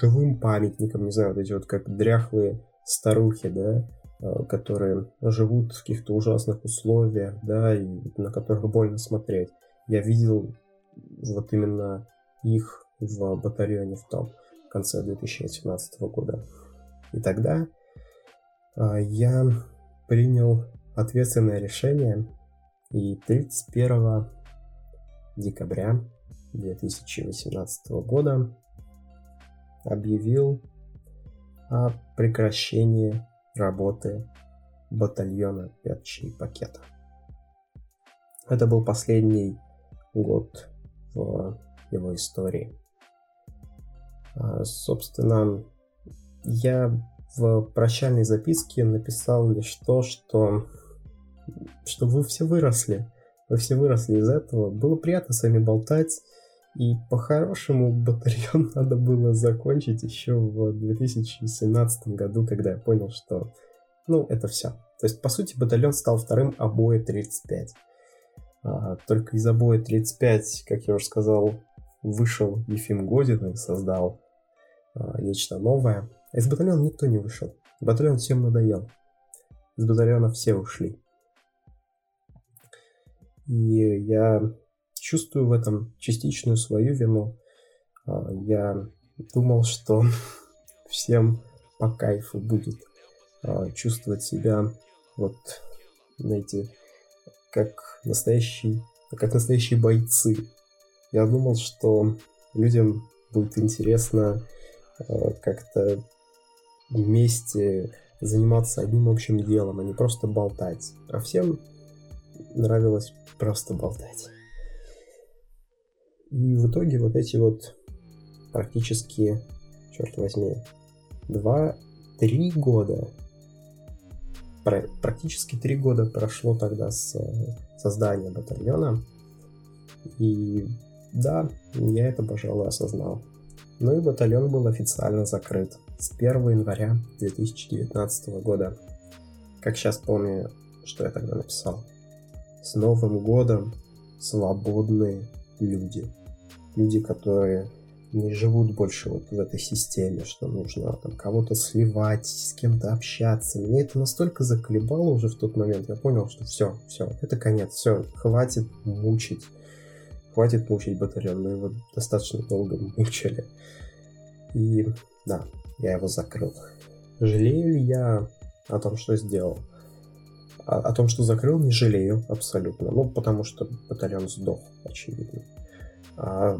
живым памятником, не знаю, вот эти вот как дряхлые старухи, да, э, которые живут в каких-то ужасных условиях, да, и на которых больно смотреть. Я видел вот именно их в батальоне в том в конце 2017 года. И тогда я принял ответственное решение и 31 декабря 2018 года объявил о прекращении работы батальона Пятчей пакета. Это был последний год в его истории. А, собственно, я в прощальной записке написал лишь то, что, что вы все выросли. Вы все выросли из этого. Было приятно с вами болтать. И по-хорошему батальон надо было закончить еще в 2017 году, когда я понял, что ну, это все. То есть, по сути, батальон стал вторым обои 35. А, только из обоя 35, как я уже сказал, вышел Ефим Годин и создал а, нечто новое. Из батальона никто не вышел. Батальон всем надоел. Из батальона все ушли. И я чувствую в этом частичную свою вину. А, я думал, что всем по кайфу будет а, чувствовать себя вот, знаете, как настоящий, как настоящие бойцы. Я думал, что людям будет интересно а, как-то вместе заниматься одним общим делом, а не просто болтать. А всем нравилось просто болтать. И в итоге вот эти вот практически, черт возьми, два-три года, практически три года прошло тогда с создания батальона. И да, я это, пожалуй, осознал. Ну и батальон был официально закрыт с 1 января 2019 года. Как сейчас помню, что я тогда написал. С Новым годом, свободные люди. Люди, которые не живут больше вот в этой системе, что нужно там кого-то сливать, с кем-то общаться. Мне это настолько заколебало уже в тот момент. Я понял, что все, все, это конец, все, хватит мучить. Хватит мучить батальон, мы его достаточно долго мучили. И да, я его закрыл. Жалею ли я о том, что сделал? О, о том, что закрыл, не жалею абсолютно. Ну, потому что батальон сдох, очевидно. А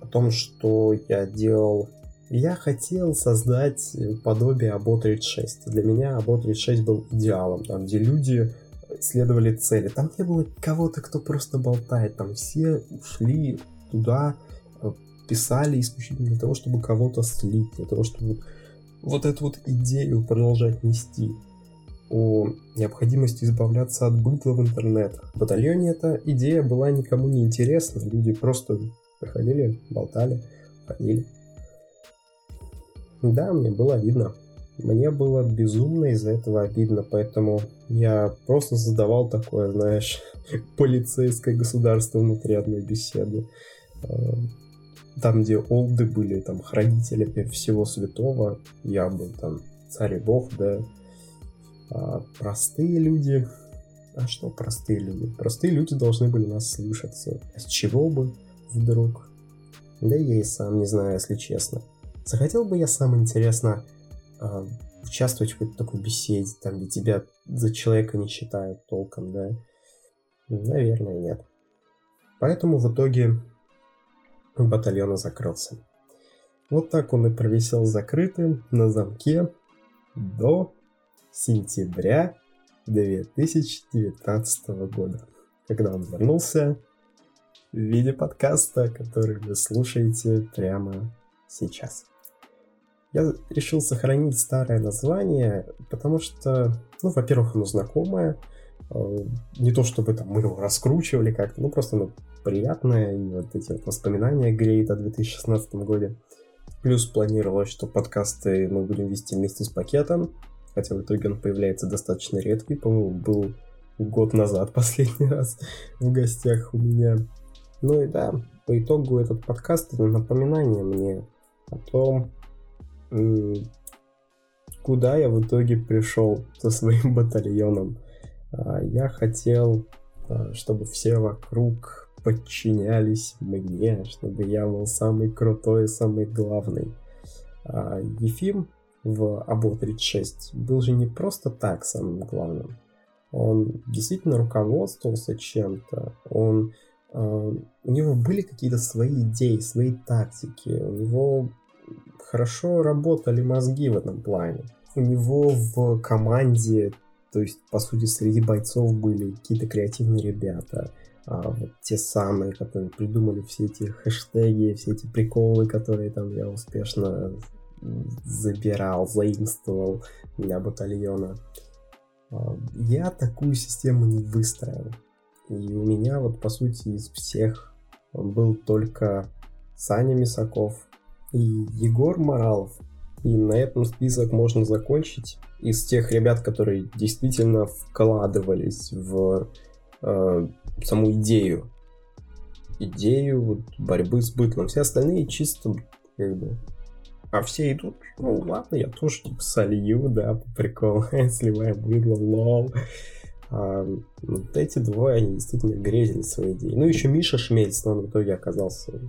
о том, что я делал... Я хотел создать подобие АБО 36. Для меня АБО 36 был идеалом, там, где люди следовали цели. Там не было кого-то, кто просто болтает. Там все ушли туда, писали исключительно для того, чтобы кого-то слить, для того, чтобы вот эту вот идею продолжать нести о необходимости избавляться от бытла в интернет. В батальоне эта идея была никому не интересна, люди просто приходили, болтали, ходили. Да, мне было видно. Мне было безумно из-за этого обидно, поэтому я просто задавал такое, знаешь, полицейское государство внутри одной беседы. Там, где олды были, там, хранители всего святого, я был там царь и бог, да, а простые люди, а что простые люди? Простые люди должны были нас слушаться. С чего бы вдруг? Да я и сам не знаю, если честно. Захотел бы я сам, интересно, э, участвовать в какой-то такой беседе, там, где тебя за человека не считают толком, да? Наверное, нет. Поэтому в итоге батальона закрылся. Вот так он и провисел закрытым на замке до сентября 2019 года, когда он вернулся в виде подкаста, который вы слушаете прямо сейчас. Я решил сохранить старое название, потому что, ну, во-первых, оно знакомое, э, не то чтобы там мы его раскручивали как-то, ну просто оно приятное, и вот эти вот воспоминания греет о 2016 году. Плюс планировалось, что подкасты мы будем вести вместе с пакетом, хотя в итоге он появляется достаточно редкий, по-моему, был год назад последний раз в гостях у меня. Ну и да, по итогу этот подкаст это напоминание мне о том, куда я в итоге пришел со своим батальоном. А, я хотел, а, чтобы все вокруг подчинялись мне, чтобы я был самый крутой, самый главный. А, Ефим в АБО-36 был же не просто так самым главным. Он действительно руководствовался чем-то, он Uh, у него были какие-то свои идеи, свои тактики, у него хорошо работали мозги в этом плане. У него в команде, то есть, по сути, среди бойцов были какие-то креативные ребята, а, вот те самые, которые придумали все эти хэштеги, все эти приколы, которые там я успешно забирал, заимствовал для батальона. А, я такую систему не выстроил. И у меня вот, по сути, из всех был только Саня Мисаков и Егор Моралов. И на этом список можно закончить. Из тех ребят, которые действительно вкладывались в э, саму идею. Идею вот, борьбы с бытлом. Все остальные чисто как бы а все идут, ну ладно, я тоже типа солью, да, по приколу, сливаем быдло, лол. А, вот эти двое, они действительно грезили своей идеей. Ну, еще Миша Шмельц, но он в итоге оказался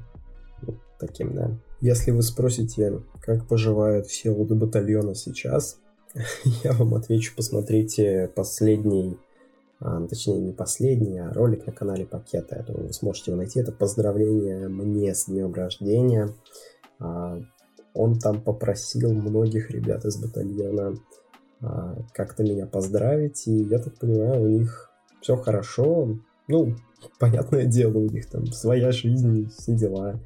вот таким, да. Если вы спросите, как поживают все луды батальона сейчас, я вам отвечу, посмотрите последний, точнее не последний, а ролик на канале Пакета. Я думаю, вы сможете его найти. Это поздравление мне с днем рождения. А, он там попросил многих ребят из батальона а, как-то меня поздравить, и я так понимаю, у них все хорошо. Ну, понятное дело, у них там своя жизнь, все дела.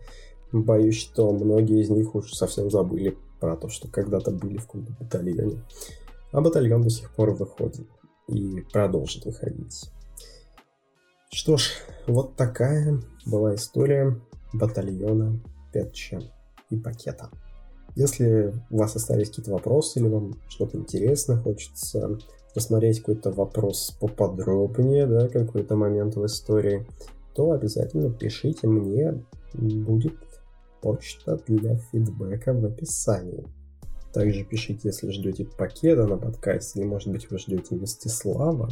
Боюсь, что многие из них уж совсем забыли про то, что когда-то были в каком-то батальоне. А батальон до сих пор выходит и продолжит выходить. Что ж, вот такая была история батальона 5 и пакета. Если у вас остались какие-то вопросы или вам что-то интересно, хочется рассмотреть какой-то вопрос поподробнее, да, какой-то момент в истории, то обязательно пишите мне, будет почта для фидбэка в описании. Также пишите, если ждете пакета на подкасте, или может быть вы ждете Мстислава,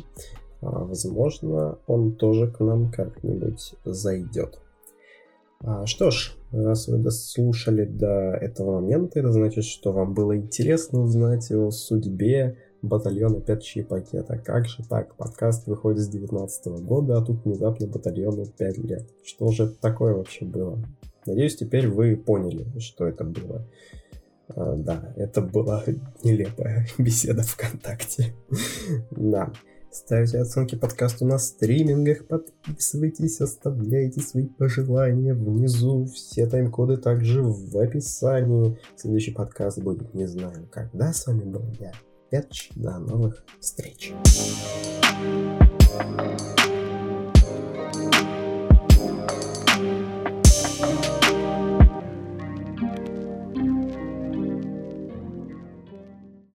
а, возможно, он тоже к нам как-нибудь зайдет. А, что ж, раз вы дослушали до этого момента, это значит, что вам было интересно узнать о судьбе батальона 5 пакета. Как же так? Подкаст выходит с 19 года, а тут внезапно батальону 5 лет. Что же такое вообще было? Надеюсь, теперь вы поняли, что это было. А, да, это была нелепая беседа ВКонтакте. да. Ставьте оценки подкасту на стримингах, подписывайтесь, оставляйте свои пожелания внизу. Все тайм-коды также в описании. Следующий подкаст будет не знаю когда. С вами был я, Петч. До новых встреч. thank you